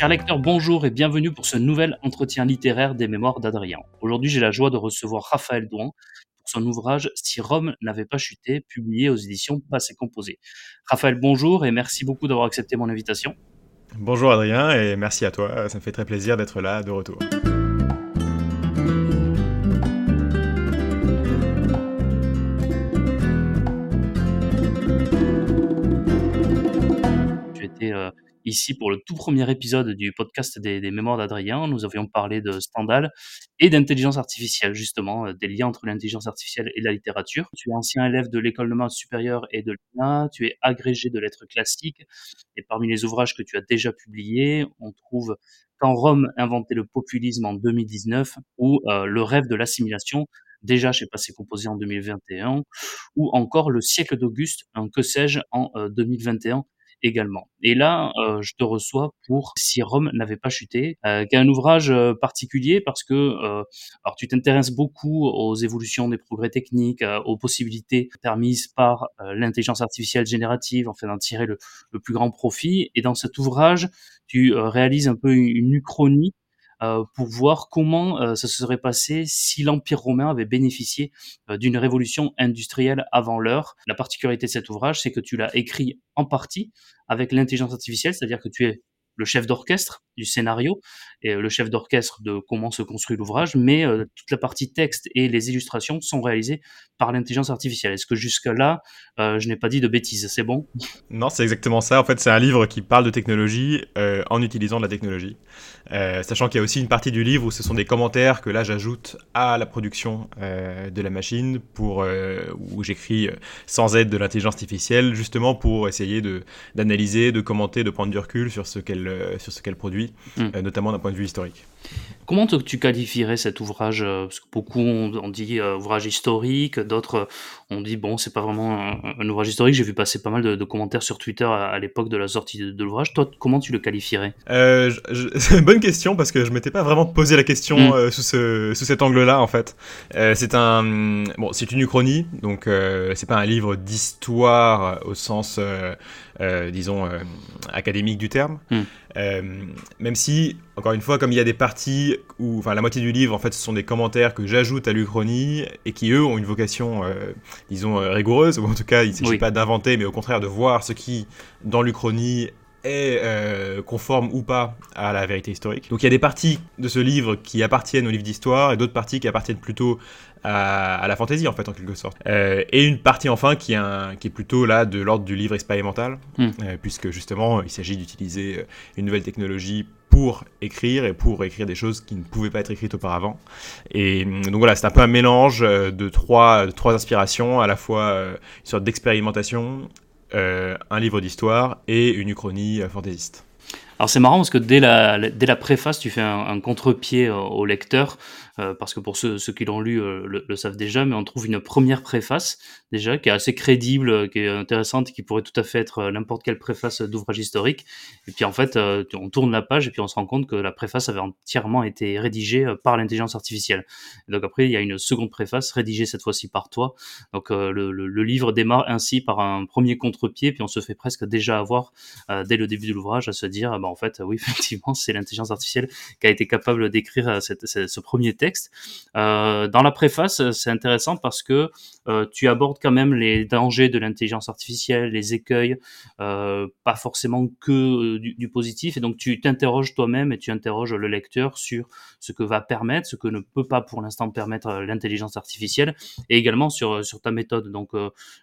Chers lecteurs, bonjour et bienvenue pour ce nouvel entretien littéraire des mémoires d'Adrien. Aujourd'hui, j'ai la joie de recevoir Raphaël Douan pour son ouvrage Si Rome n'avait pas chuté, publié aux éditions Passé Composé. Raphaël, bonjour et merci beaucoup d'avoir accepté mon invitation. Bonjour Adrien et merci à toi, ça me fait très plaisir d'être là de retour. Tu étais euh, ici pour le tout premier épisode du podcast des, Mémoires d'Adrien. Nous avions parlé de Stendhal et d'intelligence artificielle, justement, euh, des liens entre l'intelligence artificielle et la littérature. Tu es ancien élève de l'école de maths supérieure et de l'INA, tu es agrégé de lettres classiques, et parmi les ouvrages que tu as déjà publiés, on trouve Quand Rome inventait le populisme en 2019 ou euh, Le rêve de l'assimilation déjà chez Passé Composé en 2021, ou encore Le siècle d'Auguste, un que sais-je, en 2021 euh, également. Et là, euh, je te reçois pour Si Rome n'avait pas chuté, euh, qui est un ouvrage euh, particulier parce que euh, alors tu t'intéresses beaucoup aux évolutions des progrès techniques, aux possibilités permises par l'intelligence artificielle générative, en fait d'en tirer le, plus grand profit. Et dans cet ouvrage, tu réalises un peu une, une uchronie euh, pour voir comment euh, ça se serait passé si l'Empire romain avait bénéficié euh, d'une révolution industrielle avant l'heure. La particularité de cet ouvrage, c'est que tu l'as écrit en partie avec l'intelligence artificielle, c'est-à-dire que tu es le chef d'orchestre du scénario et le chef d'orchestre de comment se construit l'ouvrage, mais euh, toute la partie texte et les illustrations sont réalisées par l'intelligence artificielle. Est-ce que jusque-là, euh, je n'ai pas dit de bêtises? C'est bon? Non, c'est exactement ça. En fait, c'est un livre qui parle de technologie euh, en utilisant de la technologie. sachant qu'il y a aussi une partie du livre où ce sont des commentaires que là j'ajoute à la production de la machine pour où j'écris sans aide de l'intelligence artificielle, justement pour essayer de d'analyser, de commenter, de prendre du recul sur ce qu'elle sur ce qu'elle produit, hmm. notamment d'un point de vue historique. Comment tu qualifierais cet ouvrage euh, Parce que beaucoup ont, dit euh, ouvrage historique, d'autres euh, ont dit bon, c'est pas vraiment un, ouvrage historique. J'ai vu passer pas mal de, commentaires sur Twitter à, l'époque de la sortie de, l'ouvrage. Toi, comment tu le qualifierais? C'est une bonne question parce que je m'étais pas vraiment posé la question mm. sous, ce, sous cet angle-là en fait. c'est un bon, c'est une uchronie, donc c'est pas un livre d'histoire au sens disons académique du terme. Mm. même si, encore une fois, comme il y a des parties où, enfin, la moitié du livre, en fait, ce sont des commentaires que j'ajoute à l'Uchronie et qui, eux, ont une vocation, euh, disons, euh, rigoureuse, ou en tout cas, il ne s'agit pas d'inventer, mais au contraire de voir ce qui, dans l'Uchronie, est euh, conforme ou pas à la vérité historique. Donc il y a des parties de ce livre qui appartiennent au livre d'histoire et d'autres parties qui appartiennent plutôt à, la fantaisie en fait en quelque sorte. Euh, et une partie enfin qui est, qui est plutôt là de l'ordre du livre expérimental, hmm. euh, puisque justement il s'agit d'utiliser une nouvelle technologie pour écrire et pour écrire des choses qui ne pouvaient pas être écrites auparavant. Et donc voilà, c'est un peu un mélange de trois, de trois inspirations, à la fois une sorte d'expérimentation, euh, un livre d'histoire et une uchronie euh, fantaisiste. Alors c'est marrant parce que dès la, dès la préface, tu fais un, un contre-pied au lecteur euh, parce que pour ceux, ceux qui l'ont lu euh, le, savent déjà, mais on trouve une première préface déjà qui est assez crédible, qui est intéressante, qui pourrait tout à fait être euh, n'importe quelle préface d'ouvrage historique. Et puis en fait, on tourne la page et puis on se rend compte que la préface avait entièrement été rédigée par l'intelligence artificielle. donc après, il y a une seconde préface rédigée cette fois-ci par toi. Donc le, le, livre démarre ainsi par un premier contre-pied, puis on se fait presque déjà avoir dès le début de l'ouvrage à se dire, bah en fait, oui, effectivement, c'est l'intelligence artificielle qui a été capable d'écrire ce premier texte euh, dans la préface, c'est intéressant parce que euh, tu abordes quand même les dangers de l'intelligence artificielle, les écueils, euh, pas forcément que du, positif, et donc tu t'interroges toi-même et tu interroges le lecteur sur ce que va permettre, ce que ne peut pas pour l'instant permettre l'intelligence artificielle, et également sur sur ta méthode. Donc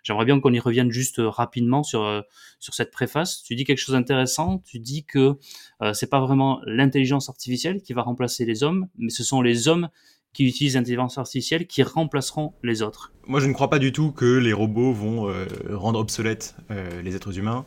j'aimerais bien qu'on y revienne juste rapidement sur sur cette préface. Tu dis quelque chose d'intéressant. Tu dis que c'est pas vraiment l'intelligence artificielle qui va remplacer les hommes, mais ce sont les hommes qui utilisent l'intelligence artificielle qui remplaceront les autres. Moi, je ne crois pas du tout que les robots vont euh, rendre obsolètes euh, les êtres humains,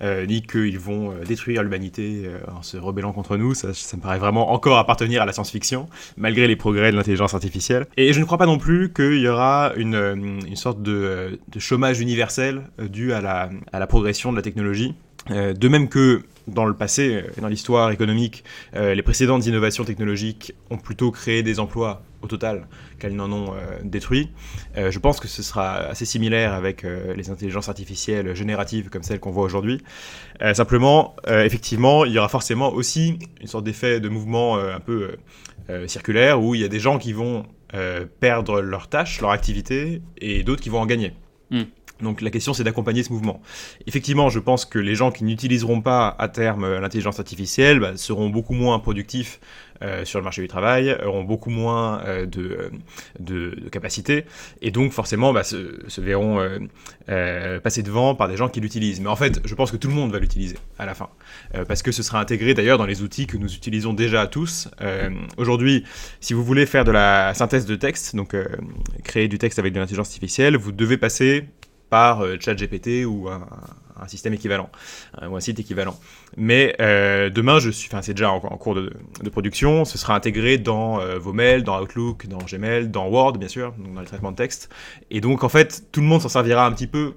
euh, ni qu'ils vont détruire l'humanité en se rebellant contre nous. Ça, ça, me paraît vraiment encore appartenir à la science-fiction, malgré les progrès de l'intelligence artificielle. Et je ne crois pas non plus qu'il y aura une, une sorte de, chômage universel dû à la progression de la technologie. de même que dans le passé, dans l'histoire économique, les précédentes innovations technologiques ont plutôt créé des emplois au total qu'elles n'en ont détruit. je pense que ce sera assez similaire avec les intelligences artificielles génératives comme celles qu'on voit aujourd'hui. simplement, effectivement, il y aura forcément aussi une sorte d'effet de mouvement un peu circulaire où il y a des gens qui vont perdre leur tâche, leur activité, et d'autres qui vont en gagner. Hmm. Donc la question c'est d'accompagner ce mouvement. Effectivement, je pense que les gens qui n'utiliseront pas à terme euh, l'intelligence artificielle bah, seront beaucoup moins productifs euh, sur le marché du travail, auront beaucoup moins euh, de, de, capacités, et donc forcément bah, se, verront passer devant par des gens qui l'utilisent. Mais en fait, je pense que tout le monde va l'utiliser à la fin, parce que ce sera intégré d'ailleurs dans les outils que nous utilisons déjà tous. Aujourd'hui, si vous voulez faire de la synthèse de texte, donc créer du texte avec de l'intelligence artificielle, vous devez passer par euh, ChatGPT ou un, système équivalent euh, ou un site équivalent. Mais euh, demain, je suis, c'est déjà en, cours de, production, ce sera intégré dans vos mails, dans Outlook, dans Gmail, dans Word bien sûr, dans le traitement de texte. Et donc en fait, tout le monde s'en servira un petit peu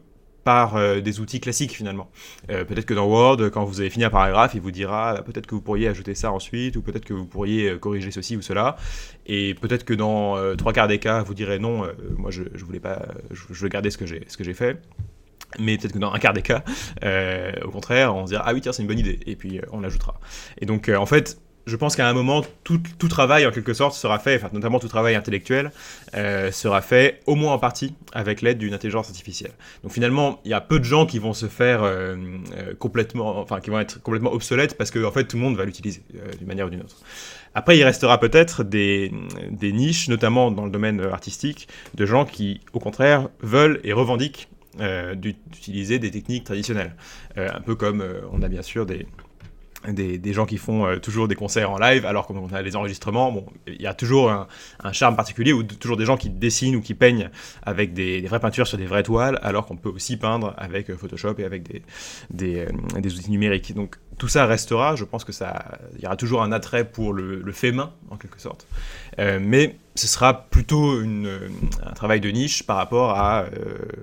par euh, des outils classiques finalement. Euh, peut-être que dans Word, quand vous avez fini un paragraphe, il vous dira peut-être que vous pourriez ajouter ça ensuite, ou peut-être que vous pourriez euh, corriger ceci ou cela. Et peut-être que dans trois quarts des cas, vous direz non, moi je, voulais pas, je, veux garder ce que j'ai ce que j'ai fait. Mais peut-être que dans un quart des cas, au contraire, on se dira ah oui tiens c'est une bonne idée et puis on l'ajoutera. Et donc en fait je pense qu'à un moment, tout, travail en quelque sorte sera fait, enfin, notamment tout travail intellectuel, euh, sera fait au moins en partie avec l'aide d'une intelligence artificielle. Donc finalement, il y a peu de gens qui vont se faire euh, euh, complètement, enfin qui vont être complètement obsolètes parce que en fait tout le monde va l'utiliser d'une manière ou d'une autre. Après, il restera peut-être des, des, niches, notamment dans le domaine artistique, de gens qui, au contraire, veulent et revendiquent d'utiliser des techniques traditionnelles. un peu comme on a bien sûr des des, gens qui font euh, toujours des concerts en live, alors qu'on a les enregistrements, bon, il y a toujours un, charme particulier, ou toujours des gens qui dessinent ou qui peignent avec des, vraies peintures sur des vraies toiles, alors qu'on peut aussi peindre avec euh, Photoshop et avec des, euh, des, outils numériques. Donc tout ça restera, je pense que ça, il y aura toujours un attrait pour le, fait main, en quelque sorte. mais ce sera plutôt un travail de niche par rapport à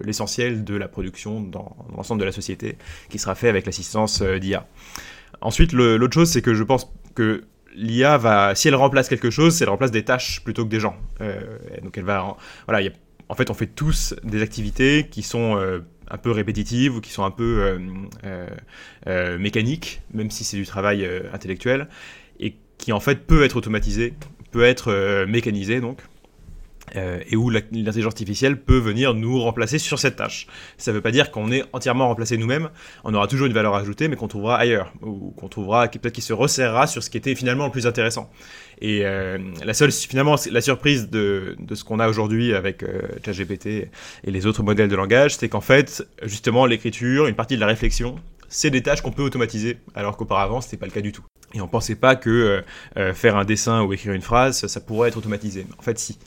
l'essentiel de la production dans, dans l'ensemble de la société, qui sera fait avec l'assistance d'IA. Ensuite, l'autre chose, c'est que je pense que l'IA va, si elle remplace quelque chose, c'est elle remplace des tâches plutôt que des gens. Euh, donc elle va, voilà, en fait, on fait tous des activités qui sont euh, un peu répétitives ou qui sont un peu euh, mécaniques, même si c'est du travail intellectuel, et qui en fait peut être automatisé, peut être mécanisé donc. Euh, et où l'intelligence artificielle peut venir nous remplacer sur cette tâche. Ça ne veut pas dire qu'on est entièrement remplacé nous-mêmes, on aura toujours une valeur ajoutée, mais qu'on trouvera ailleurs, ou qu'on trouvera peut-être qu'il se resserrera sur ce qui était finalement le plus intéressant. Et euh, la seule, finalement, la surprise de, ce qu'on a aujourd'hui avec euh, ChatGPT et les autres modèles de langage, c'est qu'en fait, justement, l'écriture, une partie de la réflexion, c'est des tâches qu'on peut automatiser, alors qu'auparavant, ce n'était pas le cas du tout. Et on pensait pas que euh, euh, faire un dessin ou écrire une phrase, ça, pourrait être automatisé. en fait, si.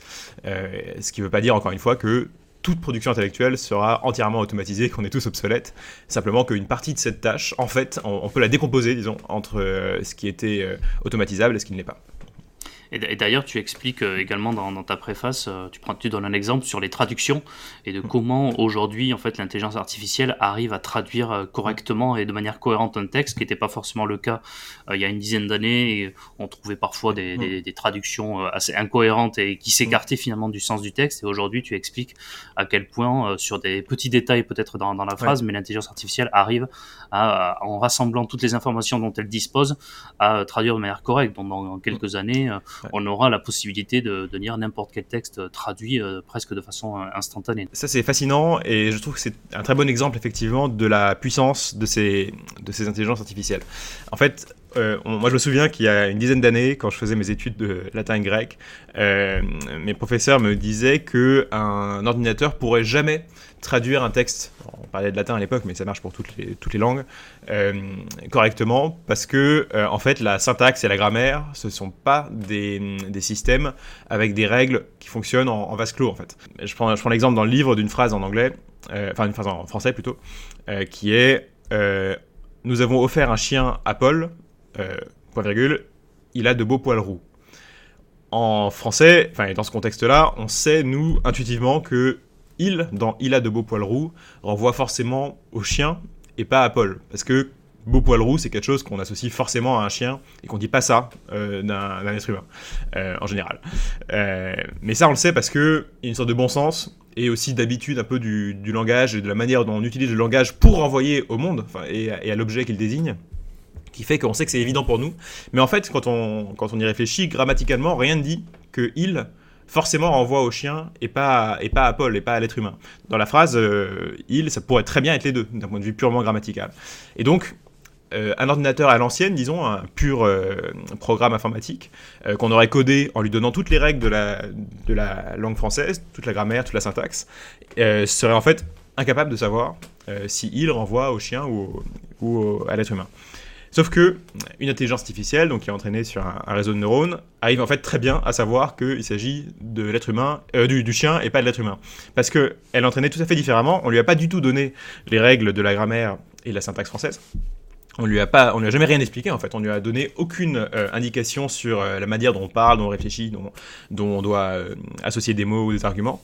Euh, ce qui ne veut pas dire, encore une fois, que toute production intellectuelle sera entièrement automatisée, qu'on est tous obsolètes. Simplement qu'une partie de cette tâche, en fait, on, peut la décomposer, disons, entre ce qui était automatisable et ce qui ne l'est pas. Et d'ailleurs, tu expliques euh, également dans, ta préface, euh, tu, prends, tu donnes un exemple sur les traductions et de comment aujourd'hui, en fait, l'intelligence artificielle arrive à traduire euh, correctement et de manière cohérente un texte, qui n'était pas forcément le cas il y a une dizaine d'années. On trouvait parfois des, des, traductions assez incohérentes et qui s'écartaient finalement du sens du texte. Et aujourd'hui, tu expliques à quel point, sur des petits détails peut-être dans, dans, la phrase, mais l'intelligence artificielle arrive à, en rassemblant toutes les informations dont elle dispose, à traduire de manière correcte. Donc, dans quelques années, on aura la possibilité de, lire n'importe quel texte traduit euh, presque de façon euh, instantanée. Ça c'est fascinant et je trouve que c'est un très bon exemple effectivement de la puissance de ces, de ces intelligences artificielles. En fait, euh, moi, je me souviens qu'il y a une dizaine d'années, quand je faisais mes études de latin et grec, mes professeurs me disaient que un ordinateur pourrait jamais traduire un texte, on parlait de latin à l'époque, mais ça marche pour toutes les, langues, euh, correctement, parce que euh, en fait la syntaxe et la grammaire, ce sont pas des, systèmes avec des règles qui fonctionnent en, vase clos en fait. Je prends, l'exemple dans le livre d'une phrase en anglais, euh, enfin phrase en français plutôt, qui est Nous avons offert un chien à Paul, point virgule, il a de beaux poils roux en français, enfin dans ce contexte-là, on sait nous intuitivement que il, dans Il a de beaux poils roux, renvoie forcément au chien et pas à Paul. Parce que beau poil roux, c'est quelque chose qu'on associe forcément à un chien et qu'on dit pas ça euh, d'un être humain euh, en général. mais ça, on le sait parce que y a une sorte de bon sens et aussi d'habitude un peu du, langage et de la manière dont on utilise le langage pour renvoyer au monde et, à l'objet qu'il désigne qui fait qu'on sait que c'est évident pour nous. Mais en fait, quand on, quand on y réfléchit, grammaticalement, rien ne dit que il forcément renvoie au chien et pas, et pas à Paul et pas à l'être humain. Dans la phrase euh, il, ça pourrait très bien être les deux, d'un point de vue purement grammatical. Et donc, euh, un ordinateur à l'ancienne, disons, un pur euh, programme informatique, qu'on aurait codé en lui donnant toutes les règles de la, de la langue française, toute la grammaire, toute la syntaxe, serait en fait incapable de savoir si il renvoie au chien ou, ou à l'être humain. Sauf que une intelligence artificielle, donc qui est entraînée sur un, réseau de neurones, arrive en fait très bien à savoir qu'il s'agit de l'être humain, euh, du, chien et pas de l'être humain. Parce qu'elle est entraînée tout à fait différemment. On lui a pas du tout donné les règles de la grammaire et de la syntaxe française. On lui a pas, on lui a jamais rien expliqué en fait. On lui a donné aucune euh, indication sur euh, la manière dont on parle, dont on réfléchit, dont, on doit associer des mots ou des arguments.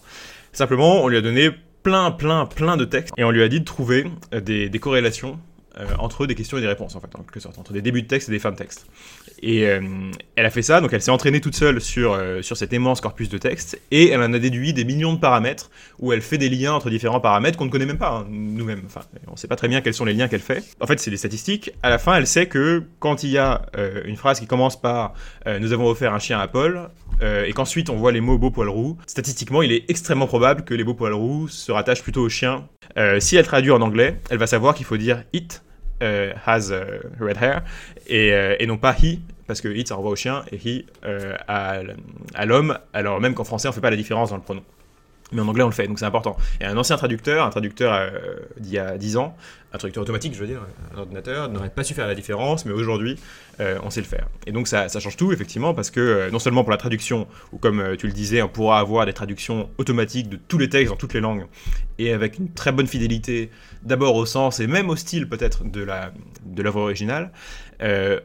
Simplement, on lui a donné plein, plein, plein de textes et on lui a dit de trouver des corrélations euh, entre des questions et des réponses, en fait, en quelque sorte, entre des débuts de texte et des fins de texte. Et euh, elle a fait ça, donc elle s'est entraînée toute seule sur, euh, sur cet immense corpus de texte, et elle en a déduit des millions de paramètres, où elle fait des liens entre différents paramètres qu'on ne connaît même pas, hein, nous-mêmes. Enfin, on ne sait pas très bien quels sont les liens qu'elle fait. En fait, c'est des statistiques. À la fin, elle sait que quand il y a une phrase qui commence par Nous avons offert un chien à Paul », et qu'ensuite on voit les mots beau poil roux, statistiquement, il est extrêmement probable que les beaux poils roux se rattachent plutôt au chien. si elle traduit en anglais, elle va savoir qu'il faut dire « it » Euh, has euh, red hair et, euh, et, non pas he parce que it ça renvoie au chien et he à, à l'homme alors même qu'en français on fait pas la différence dans le pronom mais en anglais on le fait, donc c'est important. Et un ancien traducteur, un traducteur euh, d'il y a 10 ans, un traducteur automatique, je veux dire, un ordinateur, n'aurait pas su faire la différence, mais aujourd'hui, euh, on sait le faire. Et donc ça, ça change tout, effectivement, parce que euh, non seulement pour la traduction, ou comme tu le disais, on pourra avoir des traductions automatiques de tous les textes dans toutes les langues, et avec une très bonne fidélité, d'abord au sens et même au style peut-être de l'œuvre de originale,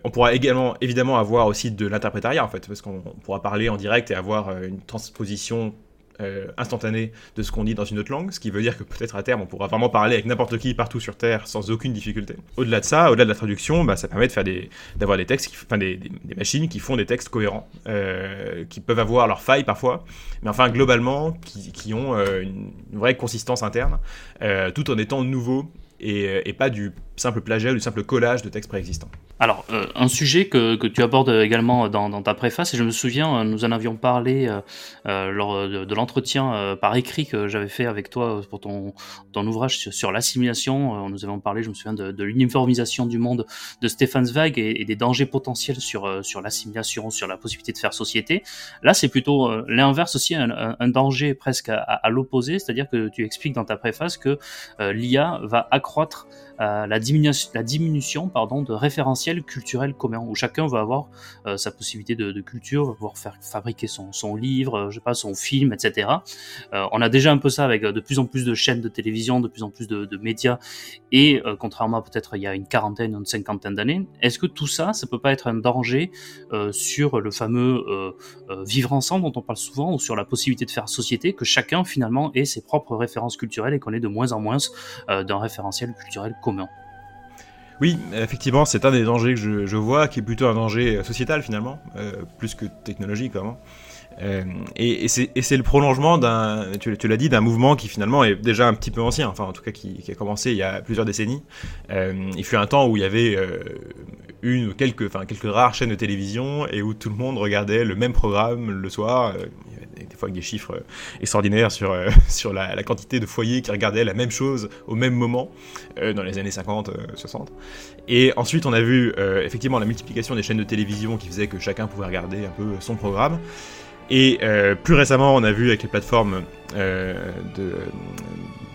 on pourra également, évidemment, avoir aussi de l'interprétariat, en fait, parce qu'on pourra parler en direct et avoir une transposition euh, instantané de ce qu'on dit dans une autre langue, ce qui veut dire que peut-être à terme on pourra vraiment parler avec n'importe qui partout sur Terre sans aucune difficulté. Au-delà de ça, au-delà de la traduction, bah, ça permet de des, d'avoir des textes, enfin des, des, machines qui font des textes cohérents, euh, qui peuvent avoir leurs failles parfois, mais enfin globalement qui, qui ont euh, une, vraie consistance interne, tout en étant nouveaux et, et, pas du simple plagiat ou du simple collage de textes préexistants. Alors, euh, un sujet que, que, tu abordes également dans, dans, ta préface, et je me souviens, euh, nous en avions parlé euh, lors de, l'entretien par écrit que j'avais fait avec toi pour ton, ton ouvrage sur, l'assimilation. nous avons parlé, je me souviens, de, l'uniformisation du monde de Stefan Zweig et, des dangers potentiels sur, sur l'assimilation, sur la possibilité de faire société. Là, c'est plutôt l'inverse aussi, un, danger presque à l'opposé, c'est-à-dire que tu expliques dans ta préface que l'IA va accroître la, diminution, la diminution pardon, de référentiels culturels communs, où chacun va avoir euh, sa possibilité de, de, culture, va pouvoir faire fabriquer son, son livre, euh, je sais pas, son film, etc. Euh, on a déjà un peu ça avec de plus en plus de chaînes de télévision, de plus en plus de, de médias, et contrairement à peut-être il y a une quarantaine, une cinquantaine d'années, est-ce que tout ça, ça peut pas être un danger sur le fameux vivre ensemble dont on parle souvent, ou sur la possibilité de faire société, que chacun finalement ait ses propres références culturelles et qu'on ait de moins en moins d'un référentiel culturel oui, effectivement, c'est un des dangers que je, vois, qui est plutôt un danger sociétal finalement, euh, plus que technologique vraiment. Euh, et, c'est le prolongement d'un, tu, l'as dit, d'un mouvement qui finalement est déjà un petit peu ancien, enfin en tout cas qui, a commencé il y a plusieurs décennies. Euh, il fut un temps où il y avait une ou quelques, enfin quelques rares chaînes de télévision et où tout le monde regardait le même programme le soir des fois avec des chiffres euh, extraordinaires sur, euh, sur la, quantité de foyers qui regardaient la même chose au même moment euh, dans les années 50, 60. Et ensuite, on a vu effectivement la multiplication des chaînes de télévision qui faisait que chacun pouvait regarder un peu son programme. Et plus récemment, on a vu avec les plateformes de,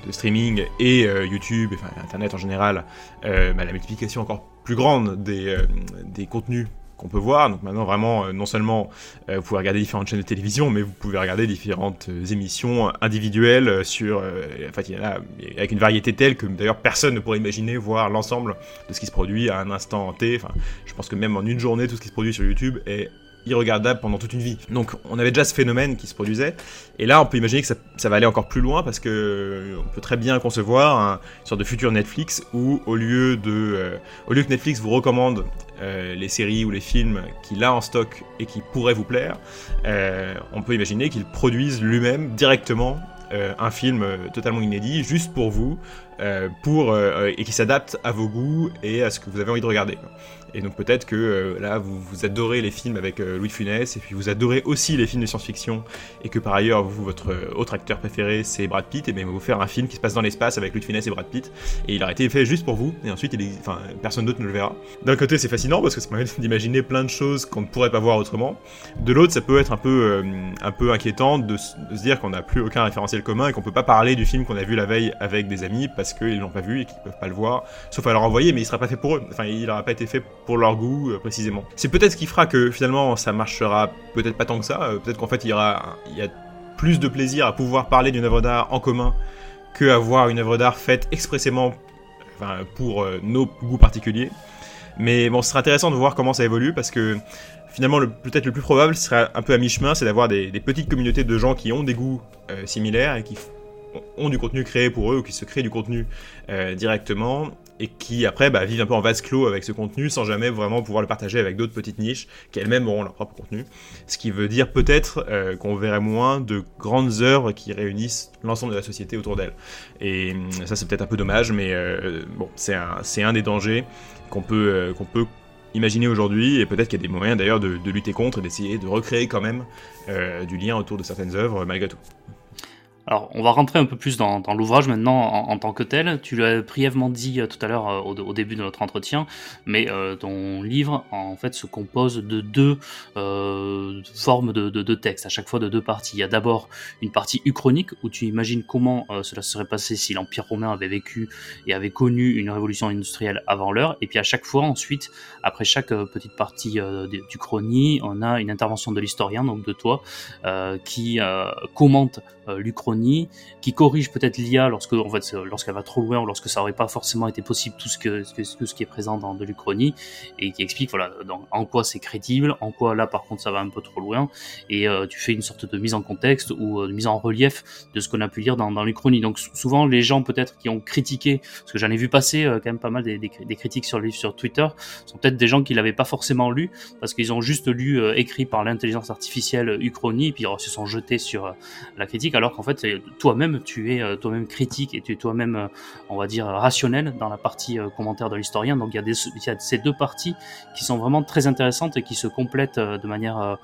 streaming et YouTube, enfin Internet en général, bah, la multiplication encore plus grande des, des contenus qu'on peut voir. Donc maintenant, vraiment, euh, non seulement euh, vous pouvez regarder différentes chaînes de télévision, mais vous pouvez regarder différentes euh, émissions individuelles sur, en fait, il y en a avec une variété telle que d'ailleurs personne ne pourrait imaginer voir l'ensemble de ce qui se produit à un instant T. Enfin, je pense que même en une journée, tout ce qui se produit sur YouTube est irregardable pendant toute une vie. Donc on avait déjà ce phénomène qui se produisait, et là on peut imaginer que ça, va aller encore plus loin parce que on peut très bien concevoir un, une sorte de futur Netflix où au lieu de, euh, au lieu que Netflix vous recommande euh, les séries ou les films qu'il a en stock et qui pourraient vous plaire, euh, on peut imaginer qu'il produise lui-même directement un film totalement inédit juste pour vous, pour et qui s'adapte à vos goûts et à ce que vous avez envie de regarder. Et donc peut-être que euh, là, vous, vous, adorez les films avec euh, Louis Funès, et puis vous adorez aussi les films de science-fiction, et que par ailleurs, vous, votre euh, autre acteur préféré, c'est Brad Pitt, et bien vous faire un film qui se passe dans l'espace avec Louis Funès et Brad Pitt, et il a été fait juste pour vous, et ensuite, il enfin, personne d'autre ne le verra. D'un côté, c'est fascinant, parce que ça permet d'imaginer plein de choses qu'on ne pourrait pas voir autrement. De l'autre, ça peut être un peu, un peu inquiétant de, se dire qu'on n'a plus aucun référentiel commun, et qu'on peut pas parler du film qu'on a vu la veille avec des amis, parce qu'ils l'ont pas vu, et qu'ils peuvent pas le voir, sauf à leur envoyer, mais il sera pas fait pour eux. Enfin, il n'aura pas été fait pour leur goût euh, précisément. C'est peut-être ce qui fera que finalement ça marchera peut-être pas tant que ça, euh, peut-être qu'en fait il y aura il y a plus de plaisir à pouvoir parler d'une œuvre d'art en commun que avoir une œuvre d'art faite expressément enfin, pour euh, nos goûts particuliers. Mais bon, ce sera intéressant de voir comment ça évolue parce que finalement, peut-être le plus probable ce sera un peu à mi-chemin, c'est d'avoir des, petites communautés de gens qui ont des goûts similaires et qui ont du contenu créé pour eux ou qui se créent du contenu directement et qui après bah, vivent un peu en vase clos avec ce contenu sans jamais vraiment pouvoir le partager avec d'autres petites niches qui elles-mêmes auront leur propre contenu. Ce qui veut dire peut-être euh, qu'on verrait moins de grandes œuvres qui réunissent l'ensemble de la société autour d'elles. Et hum, ça c'est peut-être un peu dommage, mais euh, c'est un, des dangers qu'on peut, euh, imaginer aujourd'hui, et peut-être qu'il y a des moyens d'ailleurs de, de, lutter contre et d'essayer de recréer quand même du lien autour de certaines œuvres malgré tout. Alors, on va rentrer un peu plus dans, l'ouvrage maintenant en, tant que tel. Tu l'as brièvement dit euh, tout à l'heure euh, au, début de notre entretien, mais euh, ton livre en fait se compose de deux formes de, de, textes, à chaque fois de deux parties. Il y a d'abord une partie uchronique où tu imagines comment cela serait passé si l'Empire romain avait vécu et avait connu une révolution industrielle avant l'heure. Et puis à chaque fois, ensuite, après chaque petite partie du chronie, on a une intervention de l'historien, donc de toi, qui commente l'Uchronie, qui corrige peut-être l'IA lorsque, en fait, lorsqu'elle va trop loin ou lorsque ça n'aurait pas forcément été possible tout ce que, tout ce qui est présent dans de l'Uchronie, et qui explique voilà en quoi c'est crédible, en quoi là par contre ça va un peu trop loin, et euh, tu fais une sorte de mise en contexte ou euh, de mise en relief de ce qu'on a pu lire dans, dans l'Uchronie. Donc souvent les gens peut-être qui ont critiqué, parce que j'en ai vu passer euh, quand même pas mal des, des, critiques sur le sur Twitter, sont peut-être des gens qui l'avaient pas forcément lu parce qu'ils ont juste lu écrit par l'intelligence artificielle Uchronie et puis ils se sont jetés sur la critique alors qu'en fait, toi-même, tu es euh, toi-même critique et tu es toi-même, euh, on va dire, rationnel dans la partie euh, commentaire de l'historien. Donc il y, a des, il y a ces deux parties qui sont vraiment très intéressantes et qui se complètent de manière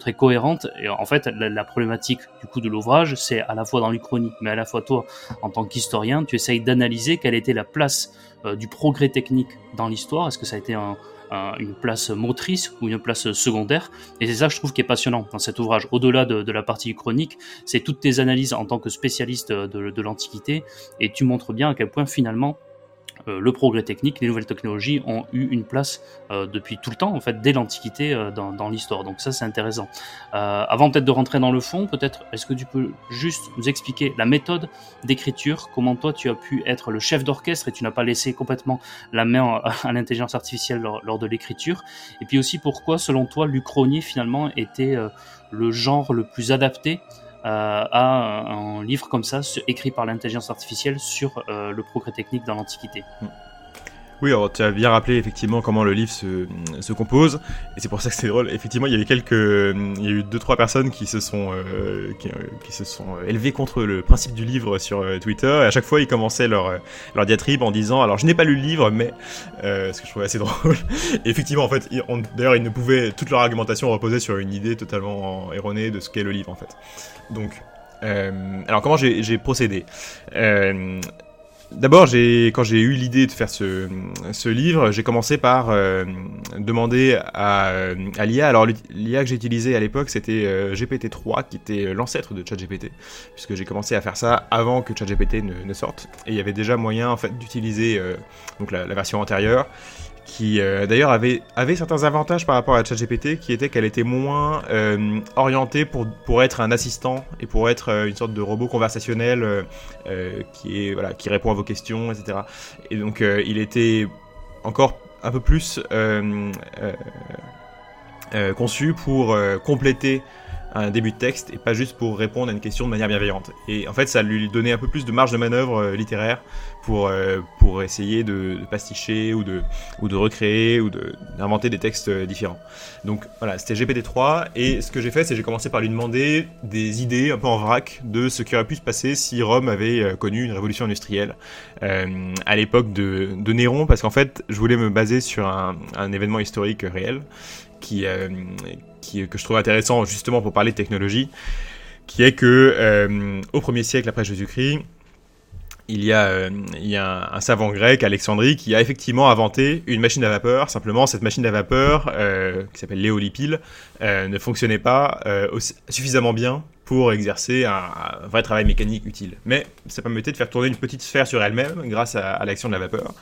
très cohérente. Et en fait, la, problématique du coup de l'ouvrage, c'est à la fois dans l'Uchronie, mais à la fois toi, en tant qu'historien, tu essayes d'analyser quelle était la place du progrès technique dans l'histoire. Est-ce que ça a été un, une place motrice ou une place secondaire. Et c'est ça, je trouve, qui est passionnant dans cet ouvrage. Au-delà de, la partie chronique, c'est toutes tes analyses en tant que spécialiste de l'Antiquité, et tu montres bien à quel point finalement le progrès technique, les nouvelles technologies ont eu une place euh, depuis tout le temps, en fait, dès l'Antiquité euh, dans, l'histoire. Donc ça, c'est intéressant. avant peut-être de rentrer dans le fond, peut-être est-ce que tu peux juste nous expliquer la méthode d'écriture, comment toi tu as pu être le chef d'orchestre et tu n'as pas laissé complètement la main à l'intelligence artificielle lors, de l'écriture, et puis aussi pourquoi, selon toi, l'Uchronie finalement était le genre le plus adapté euh, à un livre comme ça, écrit par l'intelligence artificielle sur euh, le progrès technique dans l'Antiquité. Hmm. Oui, alors tu as bien rappelé effectivement comment le livre se, se compose, et c'est pour ça que c'est drôle. Effectivement, il y avait quelques, il y a eu deux trois personnes qui se sont, euh, qui, qui, se sont élevées contre le principe du livre sur Twitter. Et à chaque fois, ils commençaient leur leur diatribe en disant, alors je n'ai pas lu le livre, mais euh, ce que je trouvais assez drôle. Et effectivement, en fait, d'ailleurs, ils ne pouvaient toute leur argumentation reposer sur une idée totalement erronée de ce qu'est le livre, en fait. Donc, euh, alors comment j'ai procédé? Euh, D'abord, quand j'ai eu l'idée de faire ce, livre, j'ai commencé par euh, demander à, l'IA. Alors, l'IA que j'ai utilisé à l'époque, c'était euh, GPT-3, qui était l'ancêtre de ChatGPT, puisque j'ai commencé à faire ça avant que ChatGPT ne, sorte. Et il y avait déjà moyen, en fait, d'utiliser la, version antérieure qui euh, d'ailleurs avait, avait certains avantages par rapport à ChatGPT, qui était qu'elle était moins euh, orientée pour, pour être un assistant et pour être euh, une sorte de robot conversationnel qui, est, voilà, qui répond à vos questions, etc. Et donc il était encore un peu plus conçu pour compléter un début de texte et pas juste pour répondre à une question de manière bienveillante. Et en fait, ça lui donnait un peu plus de marge de manœuvre euh, littéraire pour, euh, pour essayer de, pasticher ou de, ou de recréer ou d'inventer des textes euh, différents. Donc voilà, c'était GPT-3 et ce que j'ai fait, c'est j'ai commencé par lui demander des idées un peu en vrac de ce qui aurait pu se passer si Rome avait connu une révolution industrielle à l'époque de, de, Néron, parce qu'en fait, je voulais me baser sur un, un événement historique réel qui, que je trouve intéressant justement pour parler de technologie, qui est que euh, au 1er siècle après Jésus-Christ, il y a, euh, un, savant grec, Alexandrie, qui a effectivement inventé une machine à vapeur. Simplement, cette machine à vapeur, euh, qui s'appelle l'éolipile, ne fonctionnait pas suffisamment bien pour exercer un, vrai travail mécanique utile. Mais ça permettait de faire tourner une petite sphère sur elle-même grâce à l'action de la vapeur.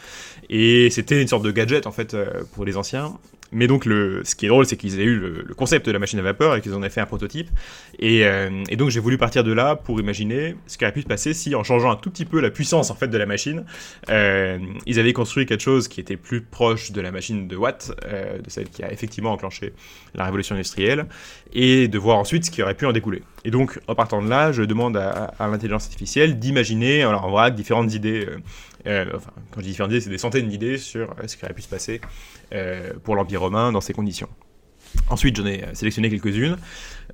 Et c'était une sorte de gadget en fait pour les anciens. Mais donc, le, ce qui est drôle, c'est qu'ils aient eu le, concept de la machine à vapeur et qu'ils en aient fait un prototype. Euh, et, donc, j'ai voulu partir de là pour imaginer ce qui aurait pu se passer si, en changeant un tout petit peu la puissance en fait de la machine, euh, ils avaient construit quelque chose qui était plus proche de la machine de Watt, euh, de celle qui a effectivement enclenché la révolution industrielle, et de voir ensuite ce qui aurait pu en découler. Et donc, en partant de là, je demande à, l'intelligence artificielle d'imaginer, alors en vrac, différentes idées. Enfin, quand je dis différentes idées, c'est des centaines d'idées sur ce qui aurait pu se passer euh, pour l'Empire romain dans ces conditions. Ensuite, j'en ai sélectionné quelques-unes.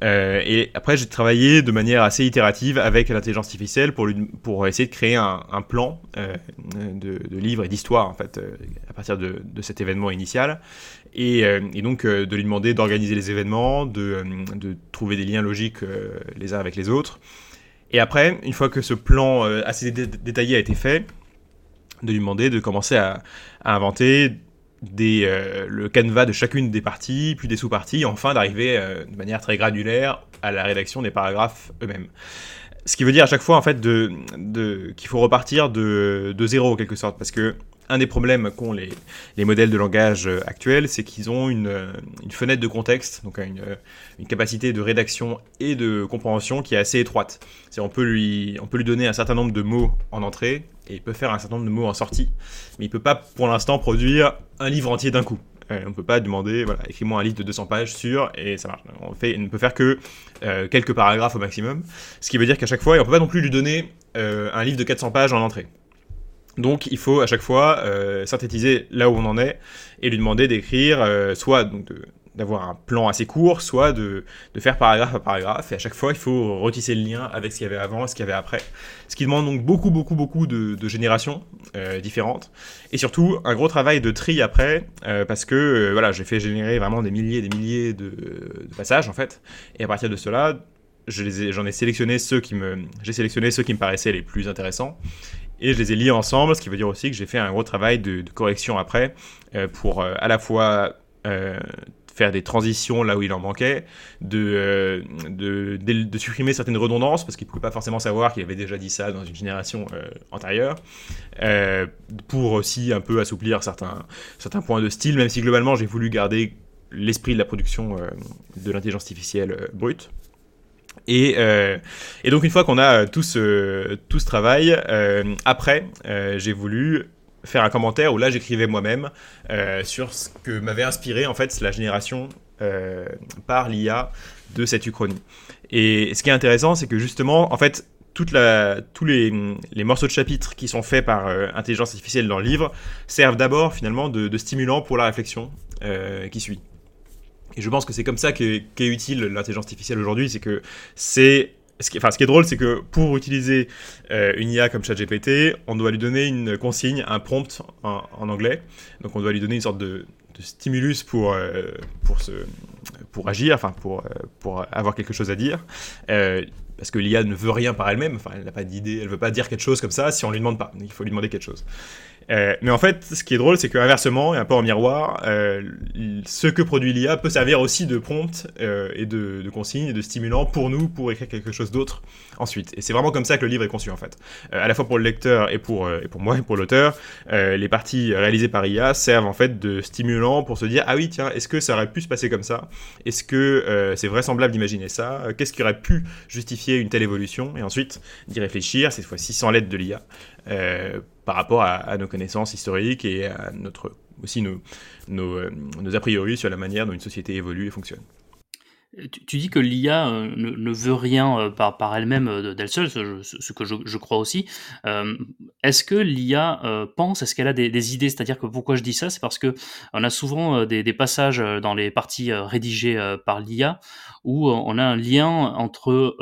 Euh, et après, j'ai travaillé de manière assez itérative avec l'intelligence artificielle pour, pour essayer de créer un, plan euh, de, de, livres et d'histoires, en fait, à partir de, cet événement initial. Et, et donc, de lui demander d'organiser les événements, de, de, trouver des liens logiques les uns avec les autres. Et après, une fois que ce plan assez détaillé a été fait, de lui demander de commencer à, inventer euh, le canevas de chacune des parties, puis des sous-parties, enfin d'arriver euh, de manière très granulaire à la rédaction des paragraphes eux-mêmes. Ce qui veut dire à chaque fois en fait qu'il faut repartir de, de zéro en quelque sorte, parce que un des problèmes qu'ont les, les, modèles de langage euh, actuels, c'est qu'ils ont une, une, fenêtre de contexte, donc une, une, capacité de rédaction et de compréhension qui est assez étroite. On peut, lui, donner un certain nombre de mots en entrée, et il peut faire un certain nombre de mots en sortie, mais il peut pas pour l'instant produire un livre entier d'un coup. Euh, on ne peut pas demander, écris-moi un livre de 200 pages sur, et ça marche. On, ne peut faire que euh, quelques paragraphes au maximum, ce qui veut dire qu'à chaque fois, on ne peut pas non plus lui donner euh, un livre de 400 pages en entrée. Donc il faut à chaque fois synthétiser là où on en est et lui demander d'écrire soit donc d'avoir un plan assez court, soit de, faire paragraphe à paragraphe. Et à chaque fois, il faut retisser le lien avec ce qu'il y avait avant, ce qu'il y avait après. Ce qui demande donc beaucoup, beaucoup, beaucoup de, générations euh, différentes. Et surtout, un gros travail de tri après, euh, parce que euh, voilà, j'ai fait générer vraiment des milliers et des milliers de, de, passages, en fait. Et à partir de cela, j'en ai, ai, sélectionné ceux qui me, j'ai sélectionné ceux qui me paraissaient les plus intéressants et je les ai liés ensemble, ce qui veut dire aussi que j'ai fait un gros travail de, correction après pour à la fois euh, faire des transitions là où il en manquait, de, euh, supprimer certaines redondances, parce qu'il ne pouvait pas forcément savoir qu'il avait déjà dit ça dans une génération euh, antérieure, euh, pour aussi un peu assouplir certains points de style, même si globalement j'ai voulu garder l'esprit de la production de l'intelligence artificielle brute. Et, et, donc une fois qu'on a tout ce, tout ce travail, après, j'ai voulu faire un commentaire où là j'écrivais moi-même euh, sur ce que m'avait inspiré en fait la génération euh, par l'IA de cette uchronie. Et ce qui est intéressant, c'est que justement, en fait, tous les, morceaux de chapitres qui sont faits par euh, intelligence artificielle dans le livre servent d'abord finalement de, de, stimulant pour la réflexion qui suit. Et je pense que c'est comme ça qu'est utile l'intelligence artificielle aujourd'hui, c'est que c'est ce qui, enfin, ce qui est drôle, c'est que pour utiliser euh, une IA comme ChatGPT, on doit lui donner une consigne, un prompt en, anglais. Donc on doit lui donner une sorte de, stimulus pour, euh, pour, se, pour agir, enfin pour, euh, pour avoir quelque chose à dire. parce que l'IA ne veut rien par elle-même, enfin elle n'a pas d'idée, elle ne veut pas dire quelque chose comme ça si on ne lui demande pas. Il faut lui demander quelque chose. Euh, mais en fait, ce qui est drôle, c'est qu'inversement, et un peu en miroir, euh, ce que produit l'IA peut servir aussi de prompt euh, et de, de consigne et de stimulant pour nous pour écrire quelque chose d'autre ensuite. Et c'est vraiment comme ça que le livre est conçu en fait. à la fois pour le lecteur et pour, et pour moi et pour l'auteur, les parties réalisées par IA servent en fait de stimulant pour se dire ah oui tiens, est-ce que ça aurait pu se passer comme ça? Est-ce que c'est vraisemblable d'imaginer ça? Qu'est-ce qui aurait pu justifier une telle évolution? Et ensuite d'y réfléchir, cette fois-ci sans l'aide de l'IA, par rapport à, nos connaissances historiques et à aussi nos, nos, nos a priori sur la manière dont une société évolue et fonctionne. Tu, dis que l'IA euh, ne, veut rien euh, par, elle-même euh, d'elle seule, ce, que je, crois aussi. est-ce que l'IA pense, est-ce qu'elle a des, idées? C'est-à-dire que pourquoi je dis ça, c'est parce que on a souvent des, passages dans les parties rédigées par l'IA où on a un lien entre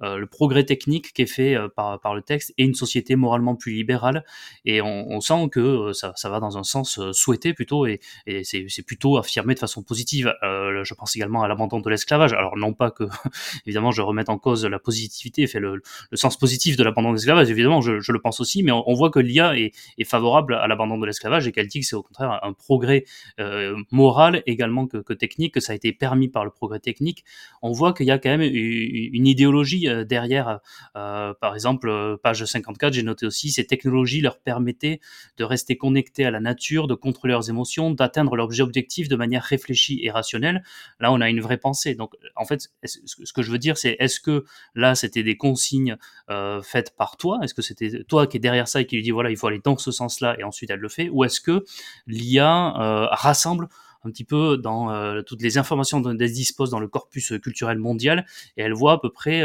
le progrès technique qui est fait par, le texte et une société moralement plus libérale. Et on, sent que ça, ça, va dans un sens souhaité plutôt, et, et c'est, plutôt affirmé de façon positive. je pense également à l'abandon de l'esclavage. Alors non pas que, évidemment, je remette en cause la positivité, fait le, sens positif de l'abandon de l'esclavage, évidemment, je, le pense aussi, mais on, voit que l'IA est, favorable à l'abandon de l'esclavage et qu'elle dit que c'est au contraire un progrès euh, moral également que, technique, que ça a été permis par le progrès technique. On voit qu'il y a quand même une, idéologie euh, derrière. Euh, par exemple, page 54, j'ai noté aussi, ces technologies leur permettaient de rester connectés à la nature, de contrôler leurs émotions, d'atteindre leurs objectifs de manière réfléchie et rationnelle. Là, on a une vraie pensée donc, en fait, ce que je veux dire, c'est est-ce que là, c'était des consignes euh, faites par toi? Est-ce que c'était toi qui est derrière ça et qui lui dit voilà, il faut aller dans ce sens-là et ensuite elle le fait? Ou est-ce que l'IA euh, rassemble un petit peu dans euh, toutes les informations dont elle dispose dans le corpus culturel mondial et elle voit à peu près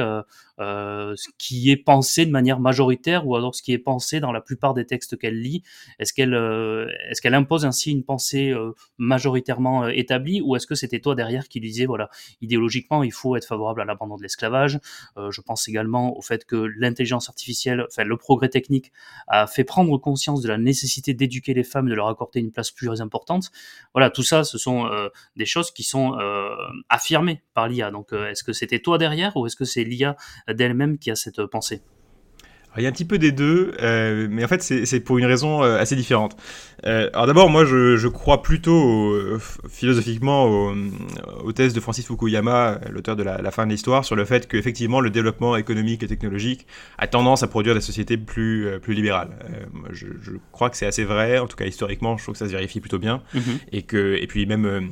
euh, ce qui est pensé de manière majoritaire ou alors ce qui est pensé dans la plupart des textes qu'elle lit Est-ce qu'elle euh, est-ce qu'elle impose ainsi une pensée euh, majoritairement établie ou est-ce que c'était toi derrière qui lui disait voilà idéologiquement il faut être favorable à l'abandon de l'esclavage? Je pense également au fait que l'intelligence artificielle, enfin le progrès technique a fait prendre conscience de la nécessité d'éduquer les femmes, de leur accorder une place plus importante. Voilà, tout ça, ce sont des choses qui sont affirmées par l'IA. Donc, est-ce que c'était toi derrière ou est-ce que c'est l'IA d'elle-même qui a cette pensée? Il y a un petit peu des deux, euh, mais en fait c'est pour une raison euh, assez différente. Euh, alors d'abord, moi je, crois plutôt philosophiquement aux au thèses de Francis Fukuyama, l'auteur de la, fin de l'histoire, sur le fait qu'effectivement le développement économique et technologique a tendance à produire des sociétés plus, plus libérales. Je, crois que c'est assez vrai, en tout cas historiquement, je trouve que ça se vérifie plutôt bien, mm-hmm. et, que, et puis même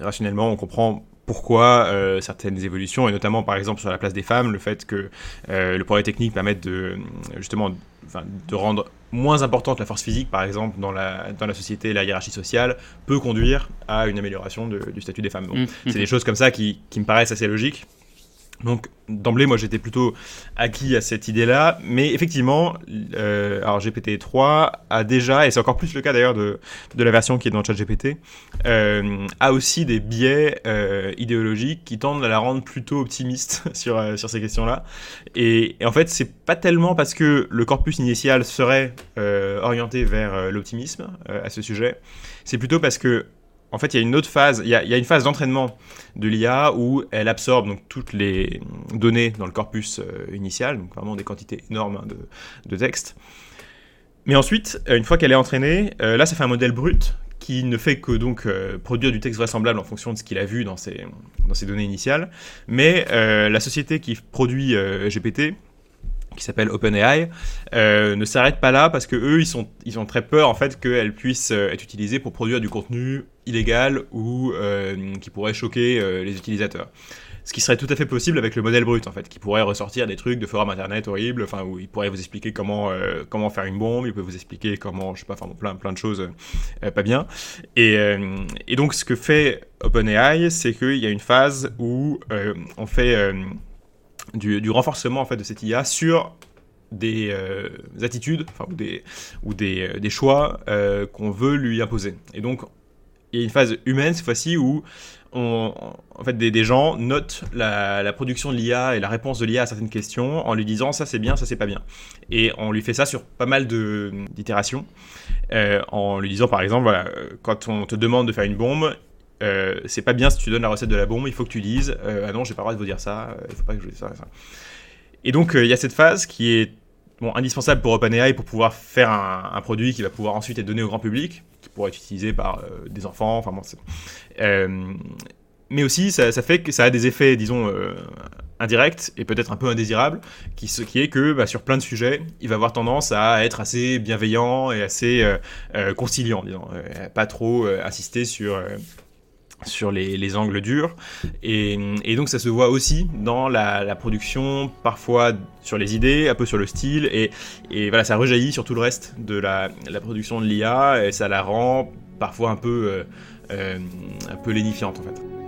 rationnellement, on comprend pourquoi euh, certaines évolutions, et notamment par exemple sur la place des femmes, le fait que euh, le progrès technique permette de, justement de rendre moins importante la force physique, par exemple, dans la, dans la société et la hiérarchie sociale, peut conduire à une amélioration du statut des femmes. Mmh, c'est des choses comme ça qui, qui me paraissent assez logiques. Donc d'emblée, moi j'étais plutôt acquis à cette idée-là, mais effectivement, euh, alors GPT-3 a déjà, et c'est encore plus le cas d'ailleurs de, de, la version qui est dans ChatGPT, euh, a aussi des biais euh, idéologiques qui tendent à la rendre plutôt optimiste sur, euh, sur ces questions-là. Et, et, en fait, c'est pas tellement parce que le corpus initial serait orienté vers l'optimisme à ce sujet, c'est plutôt parce que en fait, il y a une autre phase, il y a, une phase d'entraînement de l'IA où elle absorbe toutes les données dans le corpus euh, initial, donc vraiment des quantités énormes hein, de, de, texte. Mais ensuite, euh, une fois qu'elle est entraînée, euh, là, ça fait un modèle brut qui ne fait que donc produire du texte vraisemblable en fonction de ce qu'il a vu dans ses données initiales. Mais la société qui produit GPT, qui s'appelle OpenAI, euh, ne s'arrête pas là parce que eux, ils, sont, ils ont très peur en fait qu'elle puisse euh, être utilisée pour produire du contenu illégal ou euh, qui pourrait choquer les utilisateurs. Ce qui serait tout à fait possible avec le modèle brut en fait, qui pourrait ressortir des trucs de forum internet horribles, enfin où il pourrait vous expliquer comment comment faire une bombe, il peut vous expliquer comment, je sais pas, enfin plein plein de choses pas bien. Et, donc ce que fait OpenAI, c'est qu'il y a une phase où on fait du, renforcement en fait, de cette IA sur des euh, attitudes ou, des, ou des, euh, des choix euh, qu'on veut lui imposer. Et donc, il y a une phase humaine cette fois-ci où on, en fait, des, des gens notent la, la production de l'IA et la réponse de l'IA à certaines questions en lui disant ça c'est bien, ça c'est pas bien. Et on lui fait ça sur pas mal d'itérations, en lui disant par exemple, voilà, quand on te demande de faire une bombe, euh, c'est pas bien si tu donnes la recette de la bombe, il faut que tu dises euh, ah non, j'ai pas le droit de vous dire ça, euh, il faut pas que je dise ça. Et donc il y a cette phase qui est bon, indispensable pour OpenAI pour pouvoir faire un, produit qui va pouvoir ensuite être donné au grand public, qui pourra être utilisé par des enfants, enfin bon, mais aussi ça, fait que ça a des effets, disons, indirects et peut-être un peu indésirables, qui, ce qui est que bah, sur plein de sujets, il va avoir tendance à être assez bienveillant et assez conciliant, disons, pas trop insister sur sur les, angles durs. Et, donc ça se voit aussi dans la, production, parfois sur les idées, un peu sur le style. Et, voilà, ça rejaillit sur tout le reste de la, production de l'IA. Et ça la rend parfois un peu, euh, euh, un peu lénifiante en fait.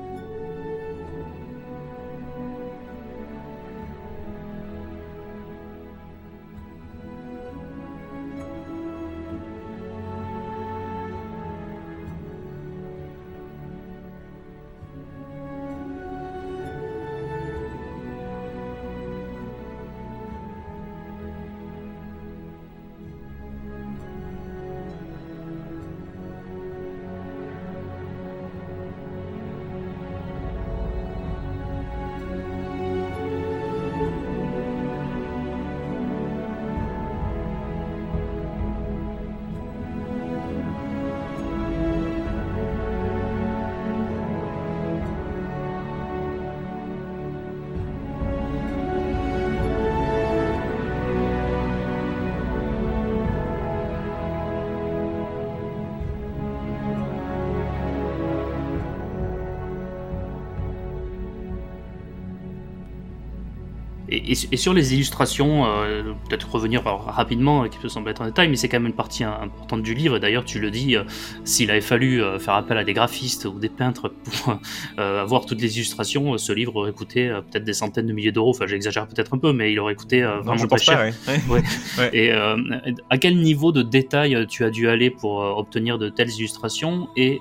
Et, sur les illustrations, euh, peut-être revenir rapidement, qui peut sembler être un détail, mais c'est quand même une partie importante du livre. D'ailleurs, tu le dis, euh, s'il avait fallu euh, faire appel à des graphistes ou des peintres pour avoir toutes les illustrations, ce livre aurait coûté peut-être des centaines de milliers d'euros. Enfin, j'exagère peut-être un peu, mais il aurait coûté vraiment très cher. Et à quel niveau de détail tu as dû aller pour obtenir de telles illustrations? Et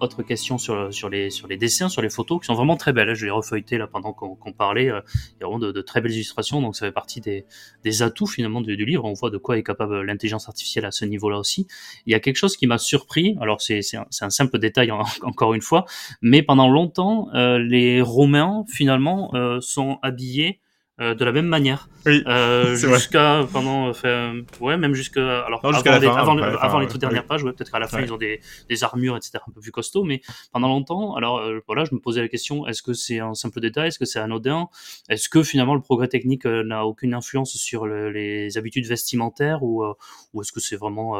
autre question sur, sur, les, sur les dessins, sur les photos, qui sont vraiment très belles. Je les refeuilleté là pendant qu'on parlait. Il y a vraiment de, de très belles illustrations, donc ça fait partie des, des atouts finalement du, livre. On voit de quoi est capable l'intelligence artificielle à ce niveau-là aussi. Il y a quelque chose qui m'a surpris, alors c'est un, un, simple détail encore une fois, mais pendant longtemps, euh, les Romains finalement euh, sont habillés euh, de la même manière. Oui, euh, jusqu'à pendant, enfin, ouais, même jusqu'à alors avant, les, avant, avant les toutes dernières pages, ouais, peut-être qu'à la fin ils ont des, des, armures, etc. un peu plus costauds, mais pendant longtemps, alors euh, voilà, je me posais la question est-ce que c'est un simple détail, est-ce que c'est anodin, est-ce que finalement le progrès technique euh, n'a aucune influence sur le, les habitudes vestimentaires ou, ou est-ce que c'est vraiment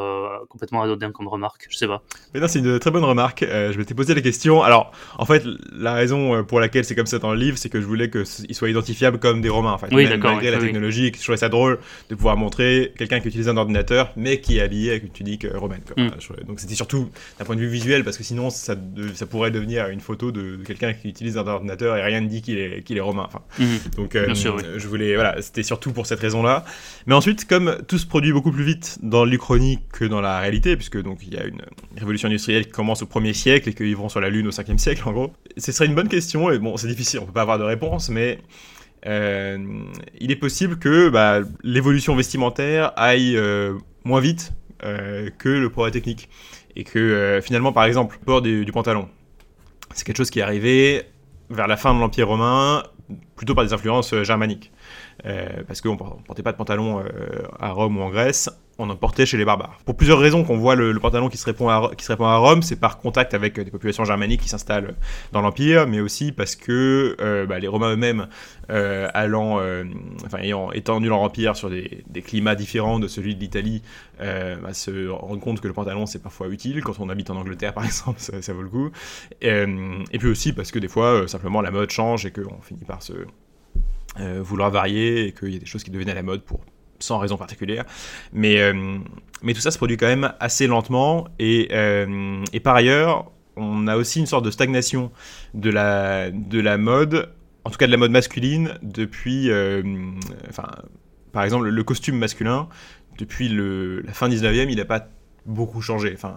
complètement anodin comme remarque, je sais pas. Mais non, c'est une très bonne remarque. je m'étais posé la question. Alors, en fait, la raison pour laquelle c'est comme ça dans le livre, c'est que je voulais qu'ils soient identifiables comme des romans en fait. Oui. Malgré la technologie, je trouvais ça drôle de pouvoir montrer quelqu'un qui utilise un ordinateur, mais qui est habillé avec une tunique euh, romaine. Mm. Donc c'était surtout d'un point de vue visuel, parce que sinon ça, ça pourrait devenir une photo de, quelqu'un qui utilise un ordinateur et rien ne dit qu'il est, qu'il est romain. Enfin, mm. Donc euh, je voulais, voilà, c'était surtout pour cette raison-là. Mais ensuite, comme tout se produit beaucoup plus vite dans l'Uchronie que dans la réalité, puisque donc il y a une révolution industrielle qui commence au 1er siècle et qu'ils vont sur la Lune au 5e siècle, en gros, ce serait une bonne question. Et bon, c'est difficile, on peut pas avoir de réponse, mais euh, il est possible que bah, l'évolution vestimentaire aille euh, moins vite euh, que le progrès technique. Et que finalement, par exemple, le port du, pantalon, c'est quelque chose qui est arrivé vers la fin de l'Empire romain, plutôt par des influences germaniques. parce qu'on ne portait pas de pantalon à Rome ou en Grèce, on en portait chez les barbares. Pour plusieurs raisons qu'on voit le, pantalon qui se, répand à, qui se à Rome, c'est par contact avec des populations germaniques qui s'installent dans l'Empire, mais aussi parce que euh, bah, les Romains eux-mêmes, euh, allant, euh, enfin, ayant étendu leur empire sur des, climats différents de celui de l'Italie, bah, se rendent compte que le pantalon c'est parfois utile. Quand on habite en Angleterre par exemple, ça, vaut le coup. Et, puis aussi parce que des fois, simplement la mode change et qu'on finit par se vouloir varier et qu'il y a des choses qui deviennent à la mode pour sans raison particulière. Mais, euh, mais tout ça se produit quand même assez lentement. Et, euh, et, par ailleurs, on a aussi une sorte de stagnation de la, de la mode, en tout cas de la mode masculine, depuis. Euh, enfin, par exemple, le costume masculin, depuis le, la fin 19e, il n'a pas beaucoup changé. Enfin,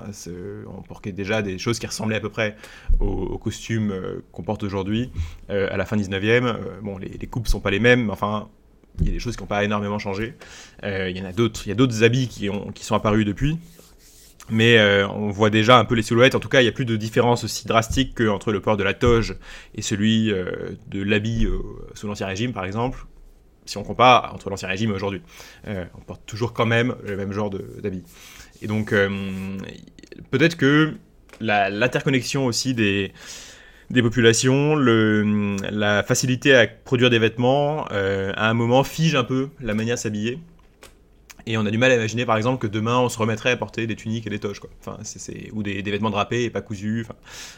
on portait déjà des choses qui ressemblaient à peu près aux, costumes qu'on porte aujourd'hui à la fin 19e. bon, les, les coupes sont pas les mêmes, enfin, il y a des choses qui n'ont pas énormément changé. Euh, il y en a d'autres, il y a d'autres habits qui, ont, qui sont apparus depuis. Mais euh, on voit déjà un peu les silhouettes. En tout cas, il n'y a plus de différence aussi drastique qu'entre le port de la toge et celui euh, de l'habit sous l'Ancien Régime, par exemple. Si on compare entre l'Ancien Régime et aujourd'hui, on porte toujours quand même le même genre d'habit. Et donc, peut-être que l'interconnexion aussi des, des populations, le, la facilité à produire des vêtements, euh, à un moment, fige un peu la manière de s'habiller. Et on a du mal à imaginer, par exemple, que demain on se remettrait à porter des tuniques et des toges, quoi. Enfin, c'est, ou des, vêtements drapés et pas cousus.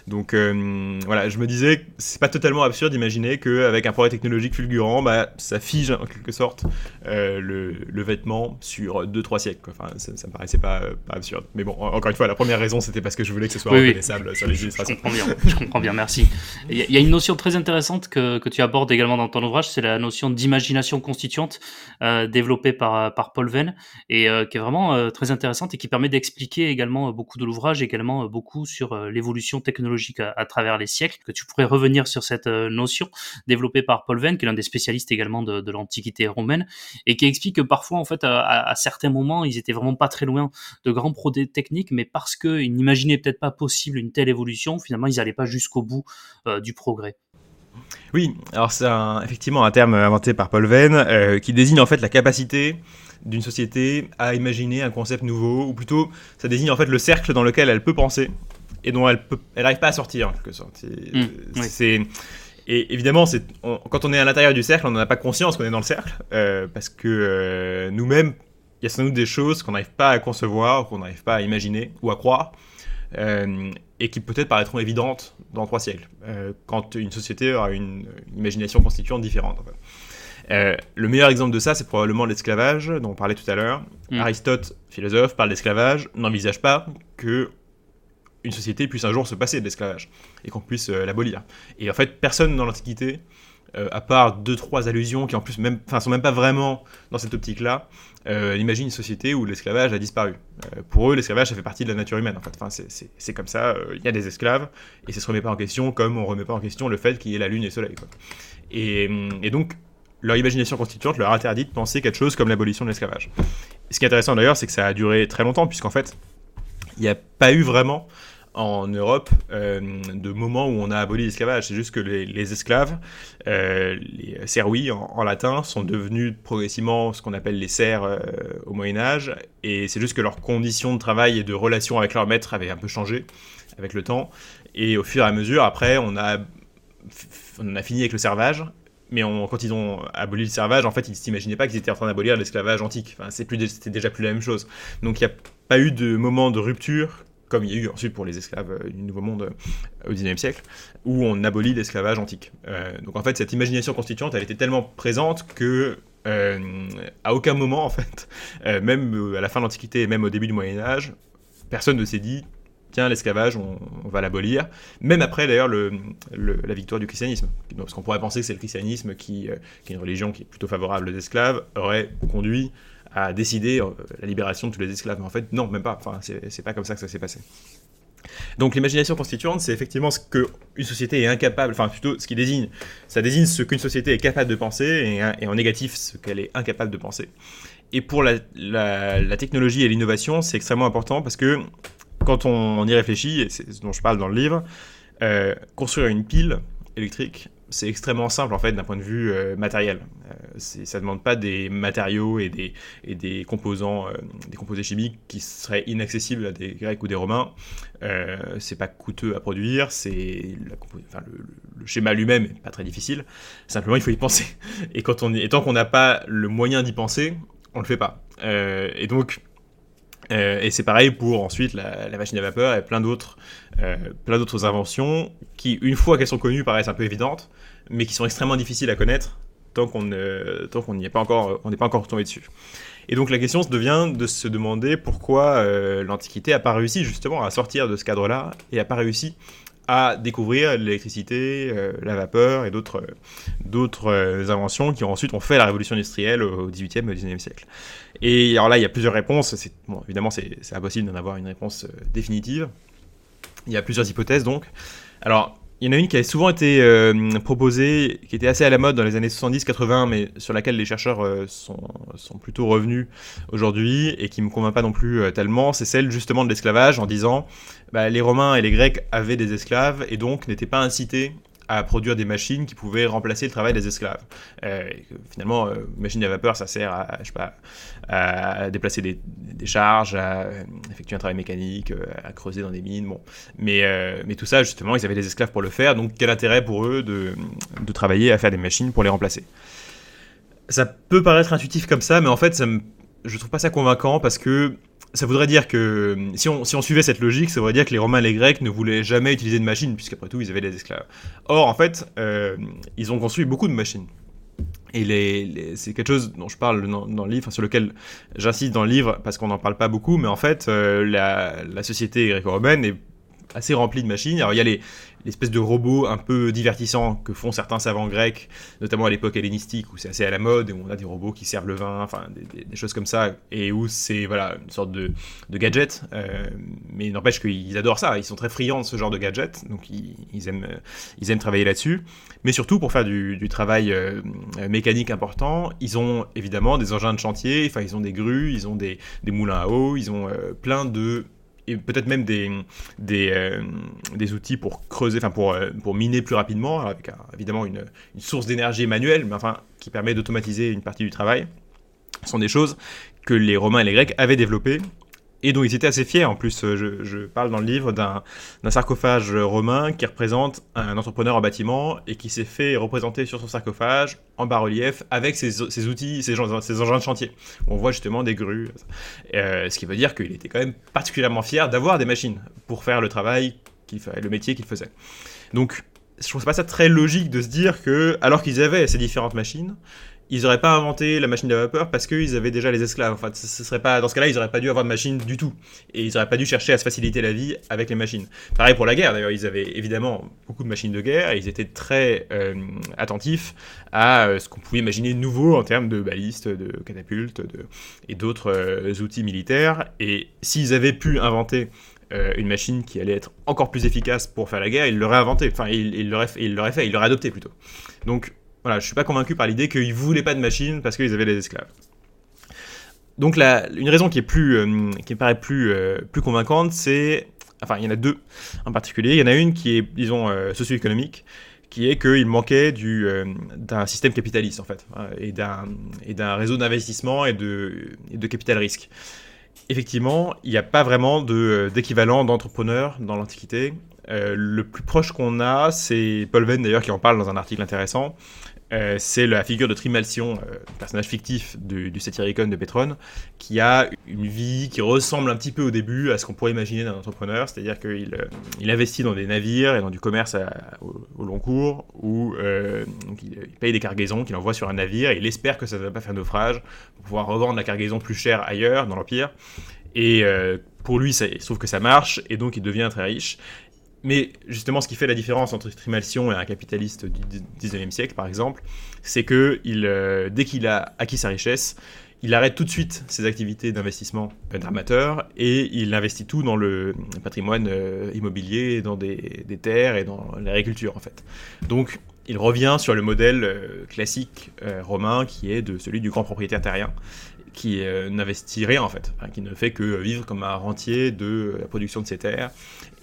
Donc euh, voilà, je me disais, c'est pas totalement absurde d'imaginer qu'avec un progrès technologique fulgurant, bah, ça fige en quelque sorte euh, le, vêtement sur 2-3 siècles. Enfin, ça, me paraissait pas, pas, absurde. Mais bon, encore une fois, la première raison, c'était parce que je voulais que ce soit reconnaissable sur les illustrations. Je comprends bien, je comprends bien merci. Il y, a une notion très intéressante que, que tu abordes également dans ton ouvrage, c'est la notion d'imagination constituante euh, développée par, par Paul Venn et euh, qui est vraiment euh, très intéressante et qui permet d'expliquer également euh, beaucoup de l'ouvrage, également beaucoup sur l'évolution technologique à, travers les siècles. Que tu pourrais revenir sur cette notion développée par Paul Venn, qui est l'un des spécialistes également de, l'Antiquité romaine, et qui explique que parfois, en fait, à, certains moments, ils étaient vraiment pas très loin de grands projets techniques, mais parce qu'ils n'imaginaient peut-être pas possible une telle évolution, finalement, ils n'allaient pas jusqu'au bout du progrès. Oui, alors c'est effectivement un terme inventé par Paul Venn qui désigne en fait la capacité d'une société à imaginer un concept nouveau, ou plutôt ça désigne en fait le cercle dans lequel elle peut penser et dont elle n'arrive pas à sortir en quelque sorte. Mmh, c'est, et évidemment, c'est, quand on est à l'intérieur du cercle, on n'en a pas conscience qu'on est dans le cercle, euh, parce que euh, nous-mêmes, il y a sans doute des choses qu'on n'arrive pas à concevoir, qu'on n'arrive pas à imaginer ou à croire, euh, et qui peut-être paraîtront évidentes dans trois siècles, quand une société aura une, imagination constituante différente. En fait. Euh, le meilleur exemple de ça, c'est probablement l'esclavage, dont on parlait tout à l'heure. Mm. Aristote, philosophe, parle d'esclavage, n'envisage pas que une société puisse un jour se passer de l'esclavage et qu'on puisse euh, l'abolir. Et en fait, personne dans l'Antiquité, euh, à part deux trois allusions qui en plus même, sont même pas vraiment dans cette optique-là, imagine une société où l'esclavage a disparu. pour eux, l'esclavage ça fait partie de la nature humaine. En fait, enfin, c'est comme ça. Il y a des esclaves et ça se remet pas en question, comme on remet pas en question le fait qu'il y ait la lune et le soleil. Et, et donc leur imagination constituante leur interdit de penser quelque chose comme l'abolition de l'esclavage. Ce qui est intéressant d'ailleurs, c'est que ça a duré très longtemps, puisqu'en fait, il n'y a pas eu vraiment en Europe euh, de moment où on a aboli l'esclavage. C'est juste que les, esclaves, euh, les serwi en, latin, sont devenus progressivement ce qu'on appelle les serfs euh, au Moyen Âge, et c'est juste que leurs conditions de travail et de relation avec leur maître avaient un peu changé avec le temps, et au fur et à mesure, après, on a fini avec le servage, mais quand ils ont aboli le servage, en fait, ils ne s'imaginaient pas qu'ils étaient en train d'abolir l'esclavage antique. Enfin, c'était déjà plus la même chose. Donc il n'y a pas eu de moment de rupture, comme il y a eu ensuite pour les esclaves euh, du Nouveau Monde euh, au XIXe siècle, où on abolit l'esclavage antique. Euh, donc en fait, cette imagination constituante, elle était tellement présente que à aucun moment, en fait, même à la fin de l'Antiquité et même au début du Moyen Âge, personne ne s'est dit tiens, l'esclavage, on, va l'abolir. Même après, d'ailleurs, la victoire du christianisme. Parce qu'on pourrait penser que c'est le christianisme, qui, euh, qui, est une religion qui est plutôt favorable aux esclaves, aurait conduit à décider euh, la libération de tous les esclaves. Mais en fait, non, même pas. Enfin, c'est pas comme ça que ça s'est passé. Donc l'imagination constituante, c'est effectivement ce qu'une société est incapable, enfin plutôt ce qui désigne, ça désigne ce qu'une société est capable de penser, et, en négatif ce qu'elle est incapable de penser. Et pour la technologie et l'innovation, c'est extrêmement important parce que quand on, y réfléchit, et c'est ce dont je parle dans le livre, euh, construire une pile électrique, c'est extrêmement simple en fait d'un point de vue euh, matériel. Euh, ça ne demande pas des matériaux et des, composants, des composés chimiques qui seraient inaccessibles à des Grecs ou des Romains. c'est pas coûteux à produire, c'est le, schéma lui-même est pas très difficile. Simplement, il faut y penser. Et quand on et tant qu'on n'a pas le moyen d'y penser, on le fait pas. et donc euh, et c'est pareil pour ensuite la, machine à vapeur et plein d'autres, euh, plein d'autres inventions qui, une fois qu'elles sont connues, paraissent un peu évidentes, mais qui sont extrêmement difficiles à connaître tant qu'on n'y est pas encore, on n'est pas encore tombé dessus. Et donc la question devient de se demander pourquoi euh, l'Antiquité n'a pas réussi justement à sortir de ce cadre-là et n'a pas réussi à découvrir l'électricité, la vapeur et d'autres d'autres inventions qui ensuite ont fait la révolution industrielle au XVIIIe et au XIXe siècle. Et alors là, il y a plusieurs réponses. Évidemment, c'est impossible d'en avoir une réponse euh, définitive. Il y a plusieurs hypothèses donc. Alors, il y en a une qui a souvent été euh, proposée, qui était assez à la mode dans les années 70-80, mais sur laquelle les chercheurs euh, sont, plutôt revenus aujourd'hui et qui ne me convainc pas non plus tellement, c'est celle justement de l'esclavage en disant bah, les Romains et les Grecs avaient des esclaves et donc n'étaient pas incités à produire des machines qui pouvaient remplacer le travail des esclaves. Euh, finalement, euh, machine à vapeur, ça sert à, je sais pas, à déplacer des, charges, à effectuer un travail mécanique, euh, à creuser dans des mines. Bon. Mais, mais tout ça, justement, ils avaient des esclaves pour le faire, donc quel intérêt pour eux de, de travailler à faire des machines pour les remplacer? Ça peut paraître intuitif comme ça, mais en fait, ça me je trouve pas ça convaincant parce que ça voudrait dire que si on, si on suivait cette logique, ça voudrait dire que les Romains et les Grecs ne voulaient jamais utiliser de machines, puisqu'après tout, ils avaient des esclaves. Or, en fait, euh, ils ont construit beaucoup de machines. Et c'est quelque chose dont je parle dans, le livre, sur lequel j'insiste dans le livre, parce qu'on n'en parle pas beaucoup, mais en fait, euh, la, la, société gréco-romaine est assez remplie de machines. Alors, il y a les, l'espèce de robot un peu divertissant que font certains savants grecs, notamment à l'époque hellénistique où c'est assez à la mode, où on a des robots qui servent le vin, enfin des, choses comme ça, et où c'est voilà une sorte de, gadget. Euh, mais n'empêche qu'ils adorent ça, ils sont très friands de ce genre de gadget, donc ils, aiment, ils aiment travailler là-dessus. Mais surtout pour faire du, travail euh, mécanique important, ils ont évidemment des engins de chantier, enfin ils ont des grues, ils ont des, des moulins à eau, ils ont euh, plein de et peut-être même euh, des, outils pour creuser, enfin pour, euh, miner plus rapidement, avec évidemment une, source d'énergie manuelle, mais enfin qui permet d'automatiser une partie du travail. Sont des choses que les Romains et les Grecs avaient développées et dont ils étaient assez fiers. En plus, je, je parle dans le livre d'un sarcophage romain qui représente un entrepreneur en bâtiment et qui s'est fait représenter sur son sarcophage en bas-relief avec ses, outils, ses, ses, engins de chantier. On voit justement des grues. Euh, ce qui veut dire qu'il était quand même particulièrement fier d'avoir des machines pour faire le travail, qu'il le métier qu'il faisait. Donc, je trouve pas ça très logique de se dire que, alors qu'ils avaient ces différentes machines, ils n'auraient pas inventé la machine de vapeur parce qu'ils avaient déjà les esclaves. Enfin, ce serait pas, dans ce cas-là, ils n'auraient pas dû avoir de machine du tout. Et ils n'auraient pas dû chercher à se faciliter la vie avec les machines. Pareil pour la guerre, d'ailleurs, ils avaient évidemment beaucoup de machines de guerre et ils étaient très euh, attentifs à euh, ce qu'on pouvait imaginer de nouveau en termes de balistes, de catapultes de, et d'autres euh, outils militaires. Et s'ils avaient pu inventer une machine qui allait être encore plus efficace pour faire la guerre, ils l'auraient inventé. Enfin, ils, ils l'auraient fait, ils l'auraient adopté plutôt. Donc, voilà, je suis pas convaincu par l'idée qu'ils voulaient pas de machines parce qu'ils avaient des esclaves. Donc la, une raison qui est plus, euh, qui me paraît plus, euh, plus convaincante, c'est, enfin il y en a deux en particulier. Il y en a une qui est, disons, euh, socio-économique, qui est qu'il manquait du, d'un système capitaliste en fait, hein, et d'un, réseau d'investissement et de, capital risque. Effectivement, il n'y a pas vraiment d'équivalent d'entrepreneur dans l'Antiquité. Le plus proche qu'on a, c'est Paul Venn d'ailleurs qui en parle dans un article intéressant, euh, c'est la figure de Trimalcion, euh, personnage fictif du, du Satyricon de Pétrone, qui a une vie qui ressemble un petit peu au début à ce qu'on pourrait imaginer d'un entrepreneur, c'est-à-dire qu'il euh, il investit dans des navires et dans du commerce au, long cours, où il, paye des cargaisons qu'il envoie sur un navire, et il espère que ça ne va pas faire naufrage, pour pouvoir revendre la cargaison plus chère ailleurs, dans l'Empire. Et pour lui, ça, il trouve que ça marche, et donc il devient très riche. Mais justement, ce qui fait la différence entre Trimalcion et un capitaliste du 19e siècle, par exemple, c'est que euh, dès qu'il a acquis sa richesse, il arrête tout de suite ses activités d'investissement d'armateur et il investit tout dans le patrimoine euh, immobilier, dans des, des, terres et dans l'agriculture en fait. Donc il revient sur le modèle euh, classique romain qui est de celui du grand propriétaire terrien qui n'investit rien en fait, qui ne fait que vivre comme un rentier de la production de ses terres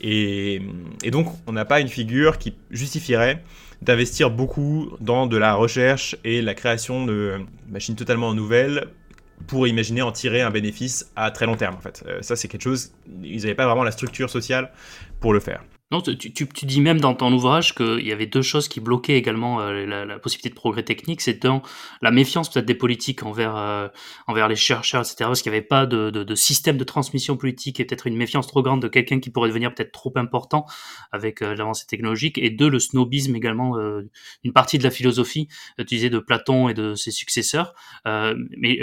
et, donc, on n'a pas une figure qui justifierait d'investir beaucoup dans de la recherche et la création de machines totalement nouvelles pour imaginer en tirer un bénéfice à très long terme. En fait, euh, ça c'est quelque chose. Ils n'avaient pas vraiment la structure sociale pour le faire. Non, tu, tu, tu, dis même dans ton ouvrage qu'il y avait deux choses qui bloquaient également euh, la, possibilité de progrès technique. C'est dans la méfiance peut-être des politiques envers euh, envers les chercheurs, etc. Parce qu'il n'y avait pas de, de, système de transmission politique et peut-être une méfiance trop grande de quelqu'un qui pourrait devenir peut-être trop important avec euh, l'avancée technologique. Et deux, le snobisme également, une partie de la philosophie, utilisée de Platon et de ses successeurs. mais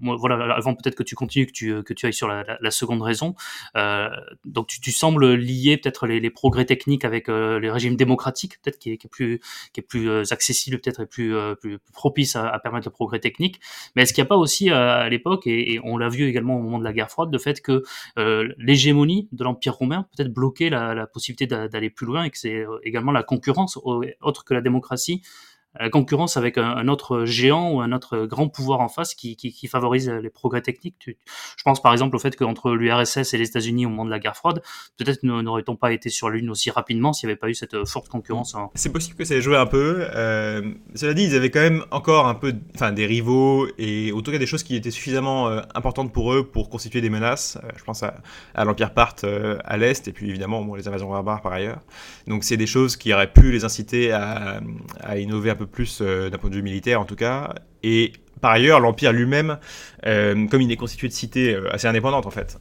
voilà, avant peut-être que tu continues, que tu, que tu ailles sur la, la, seconde raison. donc tu, tu sembles lier peut-être les, les progrès technique avec euh, les régimes démocratiques, peut-être qui, est plus qui est plus euh, accessible, peut-être et plus, euh, plus propice à, permettre le progrès technique. Mais est-ce qu'il n'y a pas aussi à l'époque, et, on l'a vu également au moment de la guerre froide, le fait que l'hégémonie de l'Empire romain peut-être bloquait la, la possibilité d'aller plus loin et que c'est également la concurrence autre que la démocratie la concurrence avec un, autre géant ou un autre grand pouvoir en face qui, favorise les progrès techniques. je pense par exemple au fait qu'entre l'URSS et les États-Unis au moment de la guerre froide, peut-être n'aurait-on pas été sur Lune aussi rapidement s'il n'y avait pas eu cette euh, forte concurrence. C'est possible que ça ait joué un peu. Euh, cela dit, ils avaient quand même encore un peu, enfin, des rivaux et en tout cas des choses qui étaient suffisamment euh, importantes pour eux pour constituer des menaces. Je pense à, l'Empire Parthe à l'est et puis évidemment les invasions barbares par ailleurs. Donc c'est des choses qui auraient pu les inciter à innover un peu plus d'un point de vue militaire en tout cas. Et par ailleurs, l'Empire lui-même, comme il est constitué de cités assez indépendantes en fait,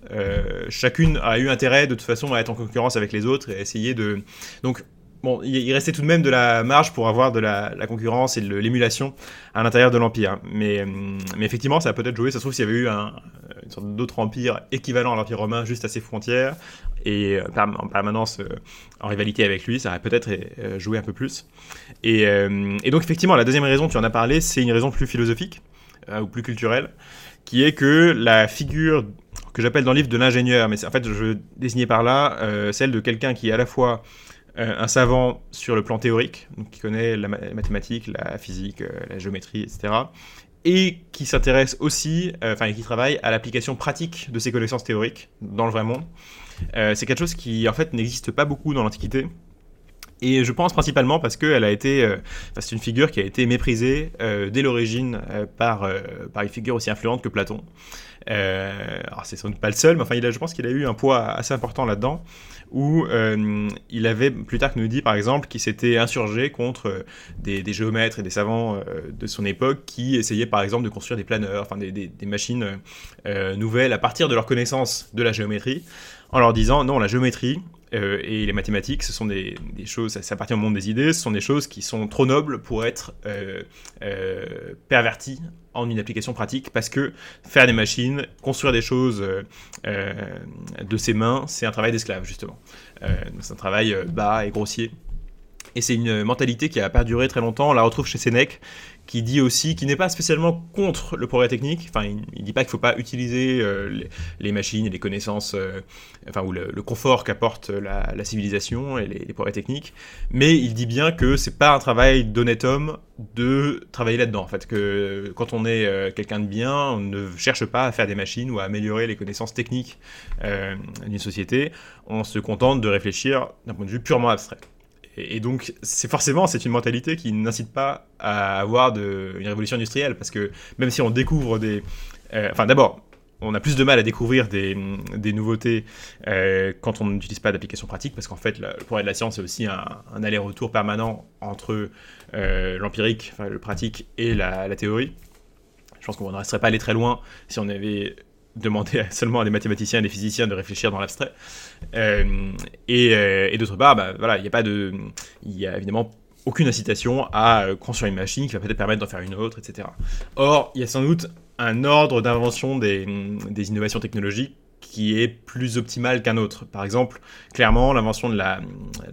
chacune a eu intérêt de toute façon à être en concurrence avec les autres et essayer de... Donc bon, il restait tout de même de la marge pour avoir de la, concurrence et de l'émulation à l'intérieur de l'Empire. Mais, mais effectivement, ça a peut-être joué. Ça se trouve, s'il y avait eu un, une sorte d'autre empire équivalent à l'Empire romain juste à ses frontières et euh, en permanence euh, en rivalité avec lui, ça aurait peut-être euh, joué un peu plus. Et, donc, effectivement, la deuxième raison, tu en as parlé, c'est une raison plus philosophique ou plus culturelle, qui est que la figure que j'appelle dans le livre de l'ingénieur, mais en fait, je désignais par là celle de quelqu'un qui est à la fois euh, un savant sur le plan théorique, donc qui connaît la mathématique, la physique, euh, la géométrie, etc. Et qui s'intéresse aussi, euh, enfin, qui travaille à l'application pratique de ces connaissances théoriques dans le vrai monde. c'est quelque chose qui, en fait, n'existe pas beaucoup dans l'Antiquité. Et je pense principalement parce qu'elle a été, c'est une figure qui a été méprisée dès l'origine par, par une figure aussi influente que Platon. Alors c'est sans doute pas le seul, mais enfin, il a, je pense qu'il a eu un poids assez important là-dedans où euh, il avait plus tard nous dit par exemple qu'il s'était insurgé contre euh, des, géomètres et des savants euh, de son époque qui essayaient par exemple de construire des planeurs, enfin des, des machines nouvelles à partir de leur connaissance de la géométrie, en leur disant non la géométrie euh, et les mathématiques, ce sont des, choses, ça, appartient au monde des idées, ce sont des choses qui sont trop nobles pour être euh, euh, perverties en une application pratique, parce que faire des machines, construire des choses de ses mains, c'est un travail d'esclave, justement. c'est un travail bas et grossier. Et c'est une mentalité qui a perduré très longtemps. On la retrouve chez Sénèque, qui dit aussi, qui n'est pas spécialement contre le progrès technique. Enfin, il, ne dit pas qu'il ne faut pas utiliser euh, les, machines et les connaissances, euh, enfin, ou le, confort qu'apporte la, civilisation et les, progrès techniques. Mais il dit bien que c'est pas un travail d'honnête homme de travailler là-dedans. En fait, que quand on est euh, quelqu'un de bien, on ne cherche pas à faire des machines ou à améliorer les connaissances techniques d'une société. On se contente de réfléchir d'un point de vue purement abstrait. Et, donc, c'est forcément, c'est une mentalité qui n'incite pas à avoir une révolution industrielle, parce que même si on découvre des... Euh, enfin, d'abord, on a plus de mal à découvrir des, nouveautés euh, quand on n'utilise pas d'application pratique, parce qu'en fait, le progrès de la science, c'est aussi un, aller-retour permanent entre euh, l'empirique, le pratique, et la, la théorie. Je pense qu'on ne resterait pas allé très loin si on avait demander seulement à des mathématiciens et des physiciens de réfléchir dans l'abstrait. Euh, euh, et, d'autre part, bah, voilà, il n'y a pas de, il y a évidemment aucune incitation à euh, construire une machine qui va peut-être permettre d'en faire une autre, etc. Or, il y a sans doute un ordre d'invention des, des, innovations technologiques qui est plus optimal qu'un autre. Par exemple, clairement, l'invention de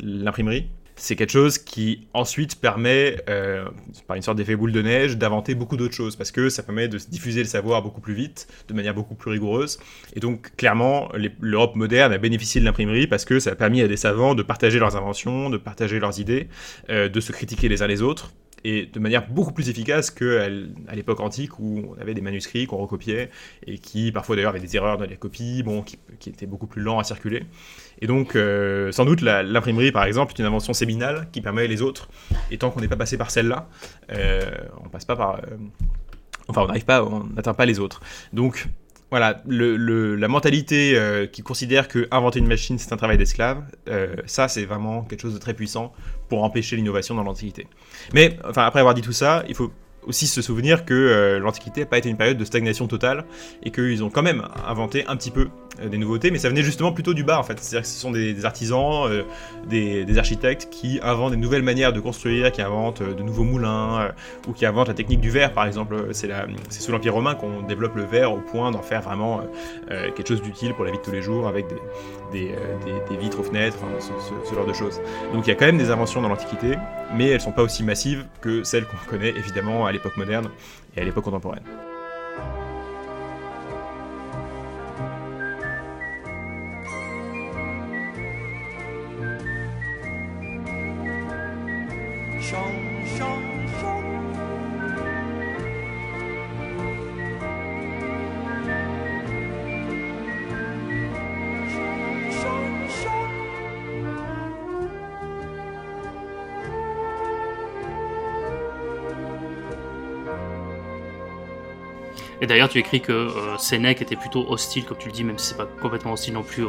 l'imprimerie c'est quelque chose qui ensuite permet, euh, par une sorte d'effet boule de neige, d'inventer beaucoup d'autres choses, parce que ça permet de diffuser le savoir beaucoup plus vite, de manière beaucoup plus rigoureuse. Et donc, clairement, l'Europe moderne a bénéficié de l'imprimerie parce que ça a permis à des savants de partager leurs inventions, de partager leurs idées, euh, de se critiquer les uns les autres, et de manière beaucoup plus efficace qu'à l'époque antique où on avait des manuscrits qu'on recopiait et qui parfois d'ailleurs avaient des erreurs dans les copies, bon, qui, qui étaient beaucoup plus lents à circuler. Et donc, euh, sans doute, l'imprimerie, par exemple, est une invention séminale qui permet les autres. Et tant qu'on n'est pas passé par celle-là, euh, on passe pas par. Euh, enfin, on n'arrive pas, on n'atteint pas les autres. Donc, voilà, la mentalité qui considère que inventer une machine c'est un travail d'esclave, ça c'est vraiment quelque chose de très puissant pour empêcher l'innovation dans l'Antiquité. Mais enfin après avoir dit tout ça, il faut aussi se souvenir que l'Antiquité n'a pas été une période de stagnation totale et qu'ils ont quand même inventé un petit peu euh, des nouveautés, mais ça venait justement plutôt du bas en fait. C'est-à-dire que ce sont des, artisans, euh, des, architectes qui inventent des nouvelles manières de construire, qui inventent euh, de nouveaux moulins, ou qui inventent la technique du verre par exemple. C'est sous l'Empire romain qu'on développe le verre au point d'en faire vraiment quelque chose d'utile pour la vie de tous les jours avec des, vitres aux fenêtres, ce, genre de choses. Donc il y a quand même des inventions dans l'Antiquité, mais elles sont pas aussi massives que celles qu'on connaît évidemment à l'époque moderne et à l'époque contemporaine. 笑 Et d'ailleurs, tu écris que euh, Sénèque était plutôt hostile, comme tu le dis, même si c'est pas complètement hostile non plus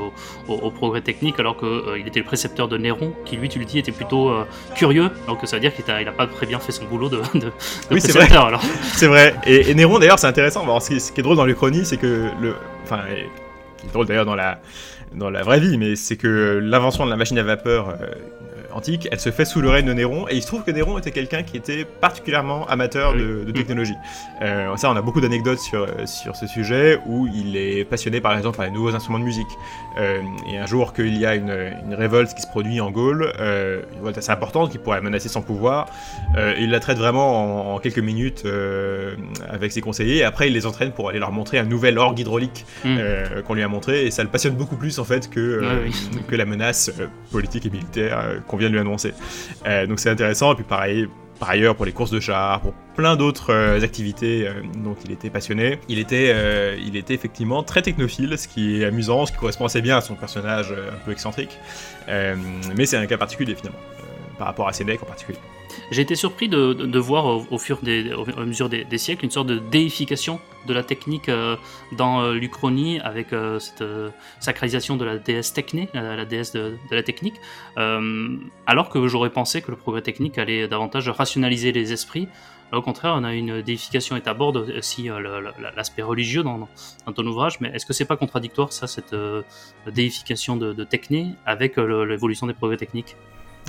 au, progrès technique, alors qu'il euh, était le précepteur de Néron, qui lui, tu le dis, était plutôt euh, curieux. Donc ça veut dire qu'il n'a pas très bien fait son boulot de, de, oui, précepteur. C'est vrai. Et, Néron, d'ailleurs, c'est intéressant. Alors, ce, qui, est drôle dans l'Uchronie, c'est que le, enfin, qui est drôle d'ailleurs dans la dans la vraie vie, mais c'est que l'invention de la machine à vapeur antique, elle se fait sous le règne de Néron, et il se trouve que Néron était quelqu'un qui était particulièrement amateur de, technologie. Euh, ça, on a beaucoup d'anecdotes sur, sur ce sujet, où il est passionné par exemple par les nouveaux instruments de musique. Euh, et un jour qu'il y a une, une, révolte qui se produit en Gaule, euh, une révolte assez importante qui pourrait menacer son pouvoir, il la traite vraiment en, quelques minutes avec ses conseillers, et après il les entraîne pour aller leur montrer un nouvel orgue hydraulique mm. qu'on lui a montré, et ça le passionne beaucoup plus en fait que, que la menace politique et militaire qu'on vient de lui annoncer. Euh, donc c'est intéressant. Et puis pareil, par ailleurs pour les courses de chars, pour plein d'autres euh, activités euh, dont il était passionné. Il était, il était effectivement très technophile, ce qui est amusant, ce qui correspond assez bien à son personnage un peu excentrique. mais c'est un cas particulier finalement, par rapport à Sénèque en particulier. J'ai été surpris de, voir au, fur des, à mesure des, siècles une sorte de déification de la technique euh, dans euh, l'Uchronie avec euh, cette sacralisation de la déesse Techné, la déesse de, la technique, alors que j'aurais pensé que le progrès technique allait davantage rationaliser les esprits. au contraire, on a une déification et aborde aussi l'aspect religieux dans, ton ouvrage, mais est-ce que c'est pas contradictoire ça, cette déification de, de Techné avec l'évolution des progrès techniques?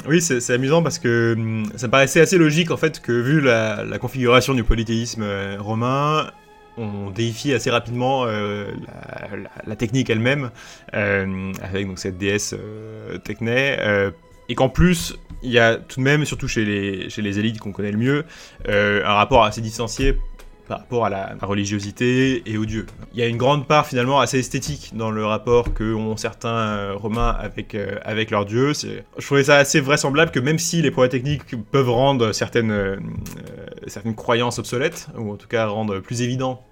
Oui, c'est amusant parce que hum, ça paraissait assez logique en fait que vu la, configuration du polythéisme euh, romain, on déifie assez rapidement euh, la, technique elle-même euh, avec donc cette déesse Techné et qu'en plus il y a tout de même, surtout chez les, chez les élites qu'on connaît le mieux, un rapport assez distancié par rapport à la religiosité et aux dieux. Il y a une grande part finalement assez esthétique dans le rapport que ont certains euh, Romains avec, euh, avec leurs dieux. Je trouvais ça assez vraisemblable que même si les progrès techniques peuvent rendre certaines, euh, certaines croyances obsolètes, ou en tout cas rendre plus évident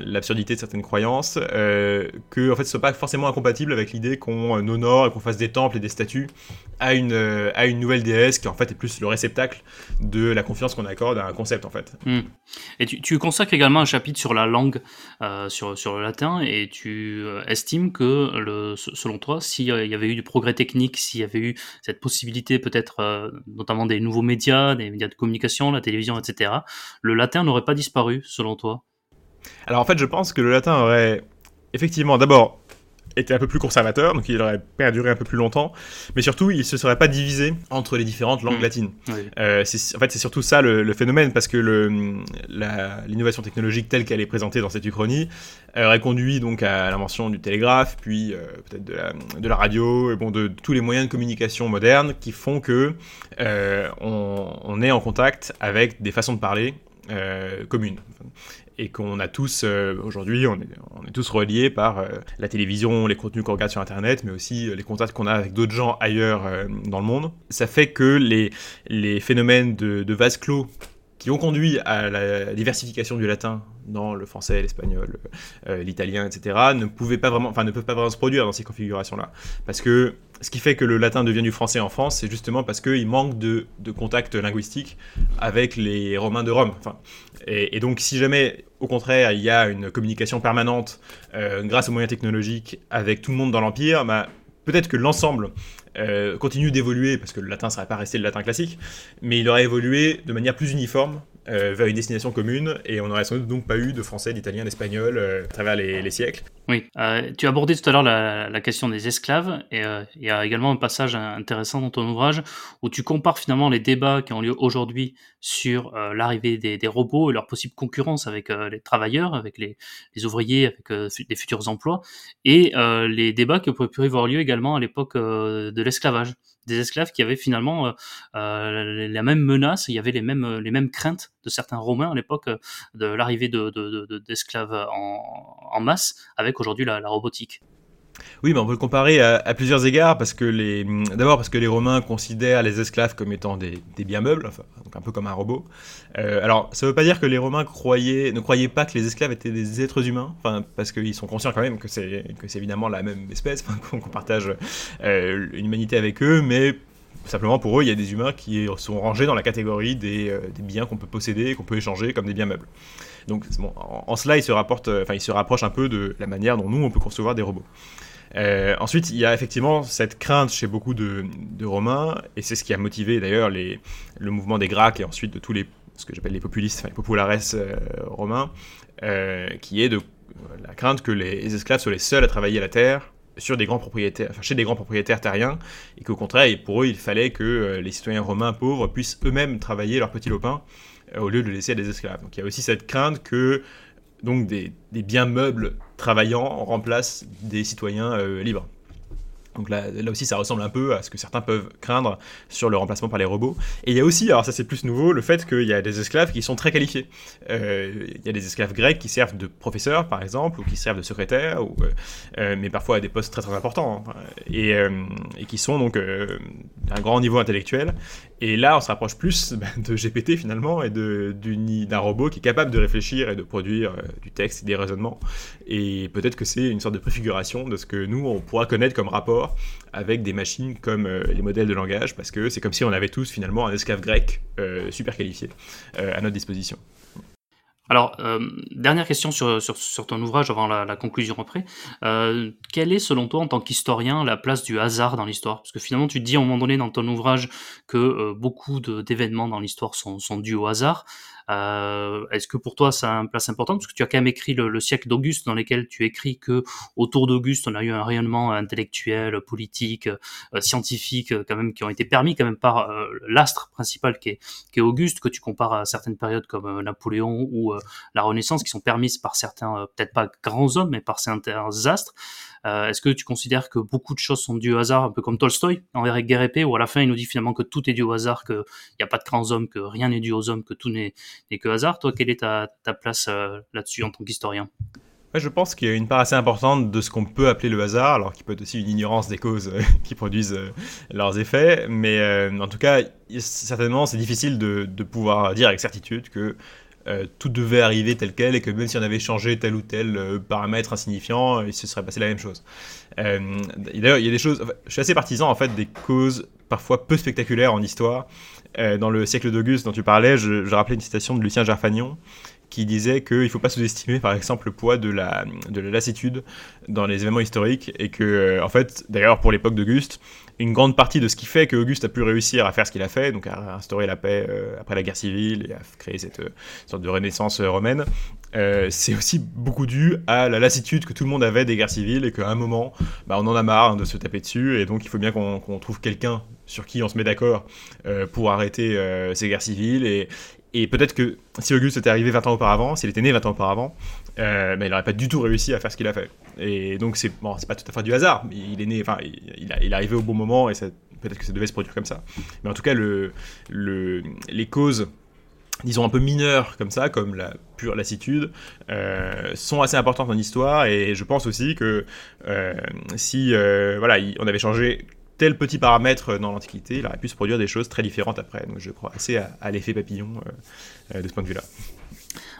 l'absurdité de certaines croyances, euh, que en fait, ce soit pas forcément incompatible avec l'idée qu'on euh, honore et qu'on fasse des temples et des statues à une, à une nouvelle déesse qui en fait est plus le réceptacle de la confiance qu'on accorde à un concept en fait. Hmm. Et tu, consacres également un chapitre sur la langue, sur, sur le latin, et tu estimes que, le, selon toi, s'il y avait eu du progrès technique, s'il y avait eu cette possibilité peut-être notamment des nouveaux médias, des médias de communication, la télévision, etc., le latin n'aurait pas disparu, selon toi? Alors en fait, je pense que le latin aurait effectivement d'abord été un peu plus conservateur, donc il aurait perduré un peu plus longtemps, mais surtout il se serait pas divisé entre les différentes langues mmh. latines. Euh, en fait, c'est surtout ça le, phénomène, parce que l'innovation technologique telle qu'elle est présentée dans cette uchronie aurait conduit donc à l'invention du télégraphe, puis euh, peut-être de la, de la, radio, et bon, de, tous les moyens de communication modernes qui font que euh, on, on, est en contact avec des façons de parler communes et qu'on a tous, euh, aujourd'hui, on est, tous reliés par euh, la télévision, les contenus qu'on regarde sur Internet, mais aussi euh, les contacts qu'on a avec d'autres gens ailleurs dans le monde. Ça fait que les, les phénomènes de, de vase clos qui ont conduit à la diversification du latin dans le français, l'espagnol, l'italien, etc., ne pouvaient pas vraiment, enfin, ne peuvent pas vraiment se produire dans ces configurations-là. Parce que ce qui fait que le latin devient du français en France, c'est justement parce qu'il manque de, de contact linguistique avec les Romains de Rome. Enfin, et, donc, si jamais, au contraire, il y a une communication permanente euh, grâce aux moyens technologiques avec tout le monde dans l'Empire, bah, peut-être que l'ensemble euh, continue d'évoluer, parce que le latin ne serait pas resté le latin classique, mais il aurait évolué de manière plus uniforme euh, vers une destination commune et on n'aurait sans doute donc pas eu de français, d'italien, d'espagnol euh, à travers les, siècles. Oui, euh, tu as abordé tout à l'heure la, question des esclaves et il y a également un passage intéressant dans ton ouvrage où tu compares finalement les débats qui ont lieu aujourd'hui sur l'arrivée des, robots et leur possible concurrence avec les travailleurs, avec les, ouvriers, avec les futurs emplois et les débats qui pourraient avoir lieu également à l'époque de l'esclavage des esclaves qui avaient finalement euh, euh, la même menace, il y avait les mêmes, les mêmes craintes de certains Romains à l'époque euh, de l'arrivée d'esclaves de, en, masse avec aujourd'hui la robotique. Oui, mais on peut le comparer à, plusieurs égards, parce que les, d'abord parce que les Romains considèrent les esclaves comme étant des, biens meubles, donc un peu comme un robot. Euh, alors, ça ne veut pas dire que les Romains croyaient, ne croyaient pas que les esclaves étaient des êtres humains, parce qu'ils sont conscients quand même que c'est, que c'est évidemment la même espèce, qu'on partage euh, une humanité avec eux, mais simplement pour eux, il y a des humains qui sont rangés dans la catégorie des, biens qu'on peut posséder, qu'on peut échanger comme des biens meubles. Donc en, cela, il se, rapporte, enfin, il se rapproche un peu de la manière dont nous, on peut concevoir des robots. ensuite, il y a effectivement cette crainte chez beaucoup de, Romains, et c'est ce qui a motivé d'ailleurs le mouvement des Gracques et ensuite de tous les ce que j'appelle les populistes, les populares romains, qui est de la crainte que les esclaves soient les seuls à travailler la terre sur des grands propriétaires, chez des grands propriétaires terriens, et qu'au contraire, pour eux, il fallait que euh, les citoyens romains pauvres puissent eux-mêmes travailler leurs petits lopins euh, au lieu de laisser à des esclaves. Donc il y a aussi cette crainte que donc des, biens meubles travaillants remplacent des citoyens euh, libres. Donc là, aussi, ça ressemble un peu à ce que certains peuvent craindre sur le remplacement par les robots. Et il y a aussi, alors ça c'est plus nouveau, le fait qu'il y a des esclaves qui sont très qualifiés. Euh, il y a des esclaves grecs qui servent de professeurs, par exemple, ou qui servent de secrétaires, euh, euh, mais parfois à des postes très très importants, hein. et, et, qui sont donc d'un grand niveau intellectuel. Et là, on se rapproche plus bah, de GPT finalement, et d'un robot qui est capable de réfléchir et de produire du texte et des raisonnements. Et peut-être que c'est une sorte de préfiguration de ce que nous, on pourra connaître comme rapport avec des machines comme euh, les modèles de langage, parce que c'est comme si on avait tous finalement un esclave grec euh, super qualifié euh, à notre disposition. Alors, dernière question sur, sur, ton ouvrage avant la, conclusion après. quelle est, selon toi, en tant qu'historien, la place du hasard dans l'histoire? Parce que finalement, tu dis à un moment donné dans ton ouvrage que beaucoup d'événements dans l'histoire sont, sont, dus au hasard. Euh, est-ce que pour toi ça a une place importante? Parce que tu as quand même écrit le, siècle d'Auguste, dans lequel tu écris que autour d'Auguste, on a eu un rayonnement intellectuel, politique, euh, scientifique, euh, quand même, qui ont été permis quand même par l'astre principal qui est, qui est Auguste, que tu compares à certaines périodes comme Napoléon ou la Renaissance, qui sont permises par certains, peut-être pas grands hommes, mais par certains astres. Euh, est-ce que tu considères que beaucoup de choses sont dues au hasard, un peu comme Tolstoï envers Guerre épée, où à la fin il nous dit finalement que tout est dû au hasard, qu'il n'y a pas de grands hommes, que rien n'est dû aux hommes, que tout n'est que hasard Toi, quelle est ta, place euh, là-dessus en tant qu'historien? Je pense qu'il y a une part assez importante de ce qu'on peut appeler le hasard, alors qu'il peut être aussi une ignorance des causes euh, qui produisent leurs effets. Mais en tout cas, certainement, c'est difficile de, pouvoir dire avec certitude que euh, tout devait arriver tel quel et que même si on avait changé tel ou tel euh, paramètre insignifiant, il se serait passé la même chose. Euh, D'ailleurs, il y a des choses. je suis assez partisan en fait des causes parfois peu spectaculaires en histoire. Euh, dans le siècle d'Auguste dont tu parlais, je, rappelais une citation de Lucien Gerfagnon qui disait qu'il ne faut pas sous-estimer par exemple le poids de la, de la lassitude dans les événements historiques et que en fait d'ailleurs pour l'époque d'Auguste une grande partie de ce qui fait qu'Auguste a pu réussir à faire ce qu'il a fait, donc à instaurer la paix euh, après la guerre civile et à créer cette euh, sorte de renaissance euh, romaine, c'est aussi beaucoup dû à la lassitude que tout le monde avait des guerres civiles et qu'à un moment, bah, on en a marre de se taper dessus. Et donc il faut bien qu'on trouve quelqu'un sur qui on se met d'accord pour arrêter ces guerres civiles. Et peut-être que si Auguste était arrivé 20 ans auparavant, s'il était né 20 ans auparavant, euh, il n'aurait pas du tout réussi à faire ce qu'il a fait. Et donc c'est bon, pas tout à fait du hasard, mais il est né, enfin il, il est arrivé au bon moment et peut-être que ça devait se produire comme ça. Mais en tout cas, le, le, les causes disons un peu mineures comme ça, comme la pure lassitude, euh, sont assez importantes en histoire et je pense aussi que euh, si voilà, on avait changé tel petit paramètre dans l'Antiquité, il aurait pu se produire des choses très différentes après. Donc je crois assez à, l'effet papillon de ce point de vue-là.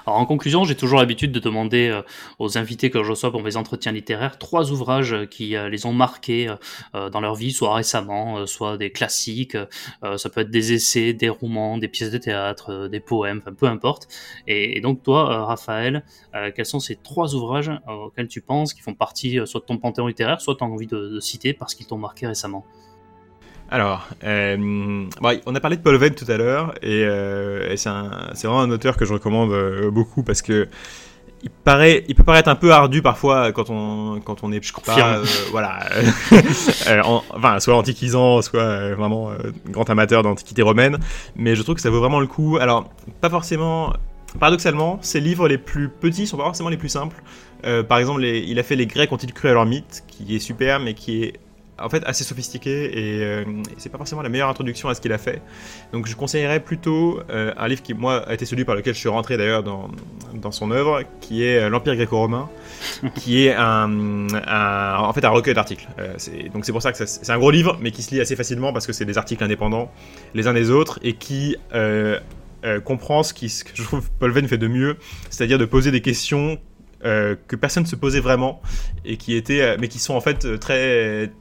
Alors en conclusion, j'ai toujours l'habitude de demander euh, aux invités que je reçois pour mes entretiens littéraires trois ouvrages qui les ont marqués dans leur vie, soit récemment, soit des classiques, ça peut être des essais, des romans, des pièces de théâtre, des poèmes, enfin, peu importe. Et, donc toi, Raphaël, quels sont ces trois ouvrages auxquels tu penses qui font partie soit de ton panthéon littéraire, soit tu as envie de, de citer parce qu'ils t'ont marqué récemment? Alors, euh, on a parlé de Paul Venn tout à l'heure, et, euh, c'est vraiment un auteur que je recommande euh, beaucoup parce que il paraît, il peut paraître un peu ardu parfois quand on quand on est je pas, euh, voilà, enfin soit antiquisant, soit vraiment grand amateur d'antiquité romaine, mais je trouve que ça vaut vraiment le coup. Alors, pas forcément. Paradoxalement, ses livres les plus petits sont pas forcément les plus simples. par exemple, il a fait Les Grecs ont-ils cru à leur mythe, qui est super, mais qui est en fait assez sophistiqué euh, et, c'est pas forcément la meilleure introduction à ce qu'il a fait. Donc je conseillerais plutôt euh, un livre qui moi a été celui par lequel je suis rentré d'ailleurs dans, dans son œuvre, qui est euh, l'Empire gréco-romain, qui est un, en fait un recueil d'articles. donc c'est pour ça que c'est un gros livre, mais qui se lit assez facilement parce que c'est des articles indépendants les uns des autres et qui comprend ce, qui, ce que je trouve Paul Venn fait de mieux, c'est-à-dire de poser des questions que personne ne se posait vraiment et qui étaient mais qui sont en fait très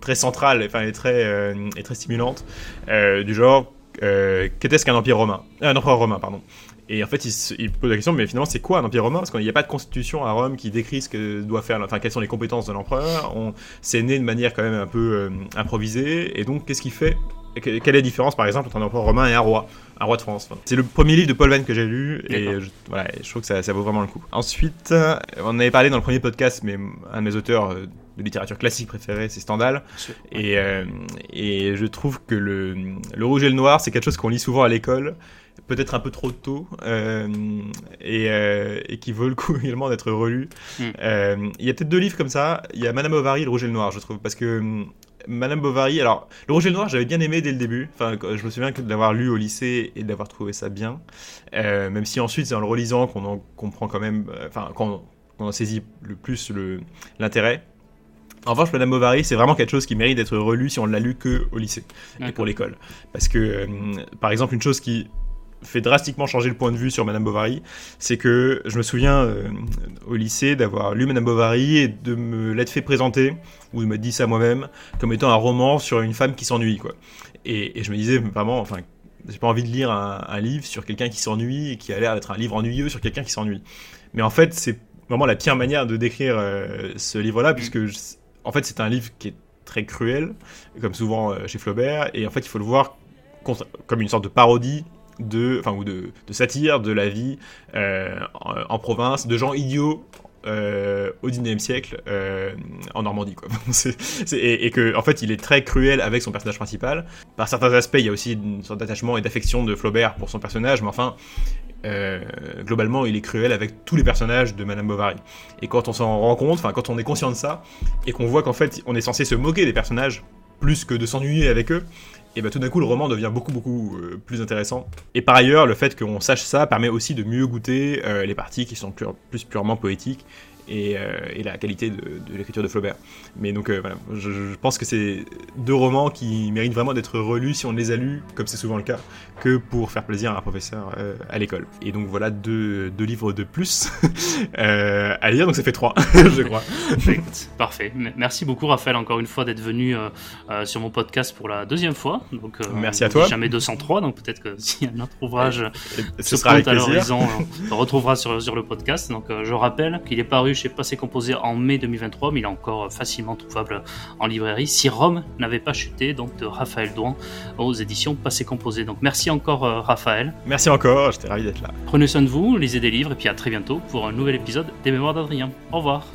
très centrale, enfin, et très, et très stimulante, du genre, qu'était-ce qu'un empire romain? Un empereur romain, pardon. Et en fait, il, pose la question, mais finalement, c'est quoi un empire romain? Parce qu'il n'y a pas de constitution à Rome qui décrit ce que doit faire, enfin, quelles sont les compétences de l'empereur. C'est né de manière quand même un peu improvisée. Et donc, qu'est-ce qu'il fait? Quelle est la différence, par exemple, entre un empereur romain et un roi? Un roi de France. c'est le premier livre de Paul Venn que j'ai lu, et je, voilà, je trouve que ça, ça, vaut vraiment le coup. Ensuite, on avait parlé dans le premier podcast, mais un de mes auteurs euh, de littérature classique préférés, c'est Stendhal. Et, euh, et je trouve que le, le rouge et le noir, c'est quelque chose qu'on lit souvent à l'école, peut-être un peu trop tôt, euh, et, et, qui vaut le coup également d'être relu. Hmm. Il y a peut-être deux livres comme ça. Il y a Madame Bovary, Le rouge et le noir, je trouve, parce que Madame Bovary, alors le Rouge et le Noir, j'avais bien aimé dès le début. Enfin, je me souviens que de l'avoir lu au lycée et d'avoir trouvé ça bien. Euh, même si ensuite, c'est en le relisant qu'on en comprend quand même, euh, enfin, qu'on en saisit le plus l'intérêt. En revanche, Madame Bovary, c'est vraiment quelque chose qui mérite d'être relu si on l'a lu que au lycée et pour l'école. Parce que, euh, par exemple, une chose qui fait drastiquement changer le point de vue sur Madame Bovary, c'est que je me souviens euh, au lycée d'avoir lu Madame Bovary et de me l'être fait présenter, ou de me dire ça moi-même, comme étant un roman sur une femme qui s'ennuie, quoi. Et, je me disais vraiment, enfin, j'ai pas envie de lire un, livre sur quelqu'un qui s'ennuie et qui a l'air d'être un livre ennuyeux sur quelqu'un qui s'ennuie. Mais en fait, c'est vraiment la pire manière de décrire euh, ce livre-là, mm. puisque en fait, c'est un livre qui est très cruel, comme souvent euh, chez Flaubert, et en fait, il faut le voir comme une sorte de parodie de, enfin, ou de, satire de la vie euh, en, province, de gens idiots euh, au 19e siècle en Normandie quoi. et, que en fait il est très cruel avec son personnage principal par certains aspects il y a aussi une sorte d'attachement et d'affection de Flaubert pour son personnage mais enfin globalement il est cruel avec tous les personnages de Madame Bovary et quand on s'en rend compte enfin quand on est conscient de ça et qu'on voit qu'en fait on est censé se moquer des personnages plus que de s'ennuyer avec eux et bah tout d'un coup le roman devient beaucoup beaucoup euh, plus intéressant. Et par ailleurs, le fait qu'on sache ça permet aussi de mieux goûter euh, les parties qui sont plus purement poétiques euh, et, la qualité de, l'écriture de Flaubert. Mais donc voilà, je, pense que c'est deux romans qui méritent vraiment d'être relus si on les a lus, comme c'est souvent le cas, que pour faire plaisir à un professeur à l'école. Et donc voilà deux, deux livres de plus à lire, donc ça fait trois, je crois. Parfait. Merci beaucoup Raphaël encore une fois d'être venu sur mon podcast pour la deuxième fois. Donc, euh, Merci à toi. Jamais 203, donc peut-être que a un autre ouvrage sera à l'horizon, on retrouvera sur, sur le podcast. Donc euh, je rappelle qu'il est paru chez Passé Composé en mai 2023, mais il est encore facilement trouvable en librairie. Si Rome n'avait pas chuté, donc de Raphaël Douan aux éditions Passé Composé. Donc merci encore euh, Raphaël. Merci encore, j'étais ravi d'être là. Prenez soin de vous, lisez des livres et puis à très bientôt pour un nouvel épisode des Mémoires d'Adrien. Au revoir.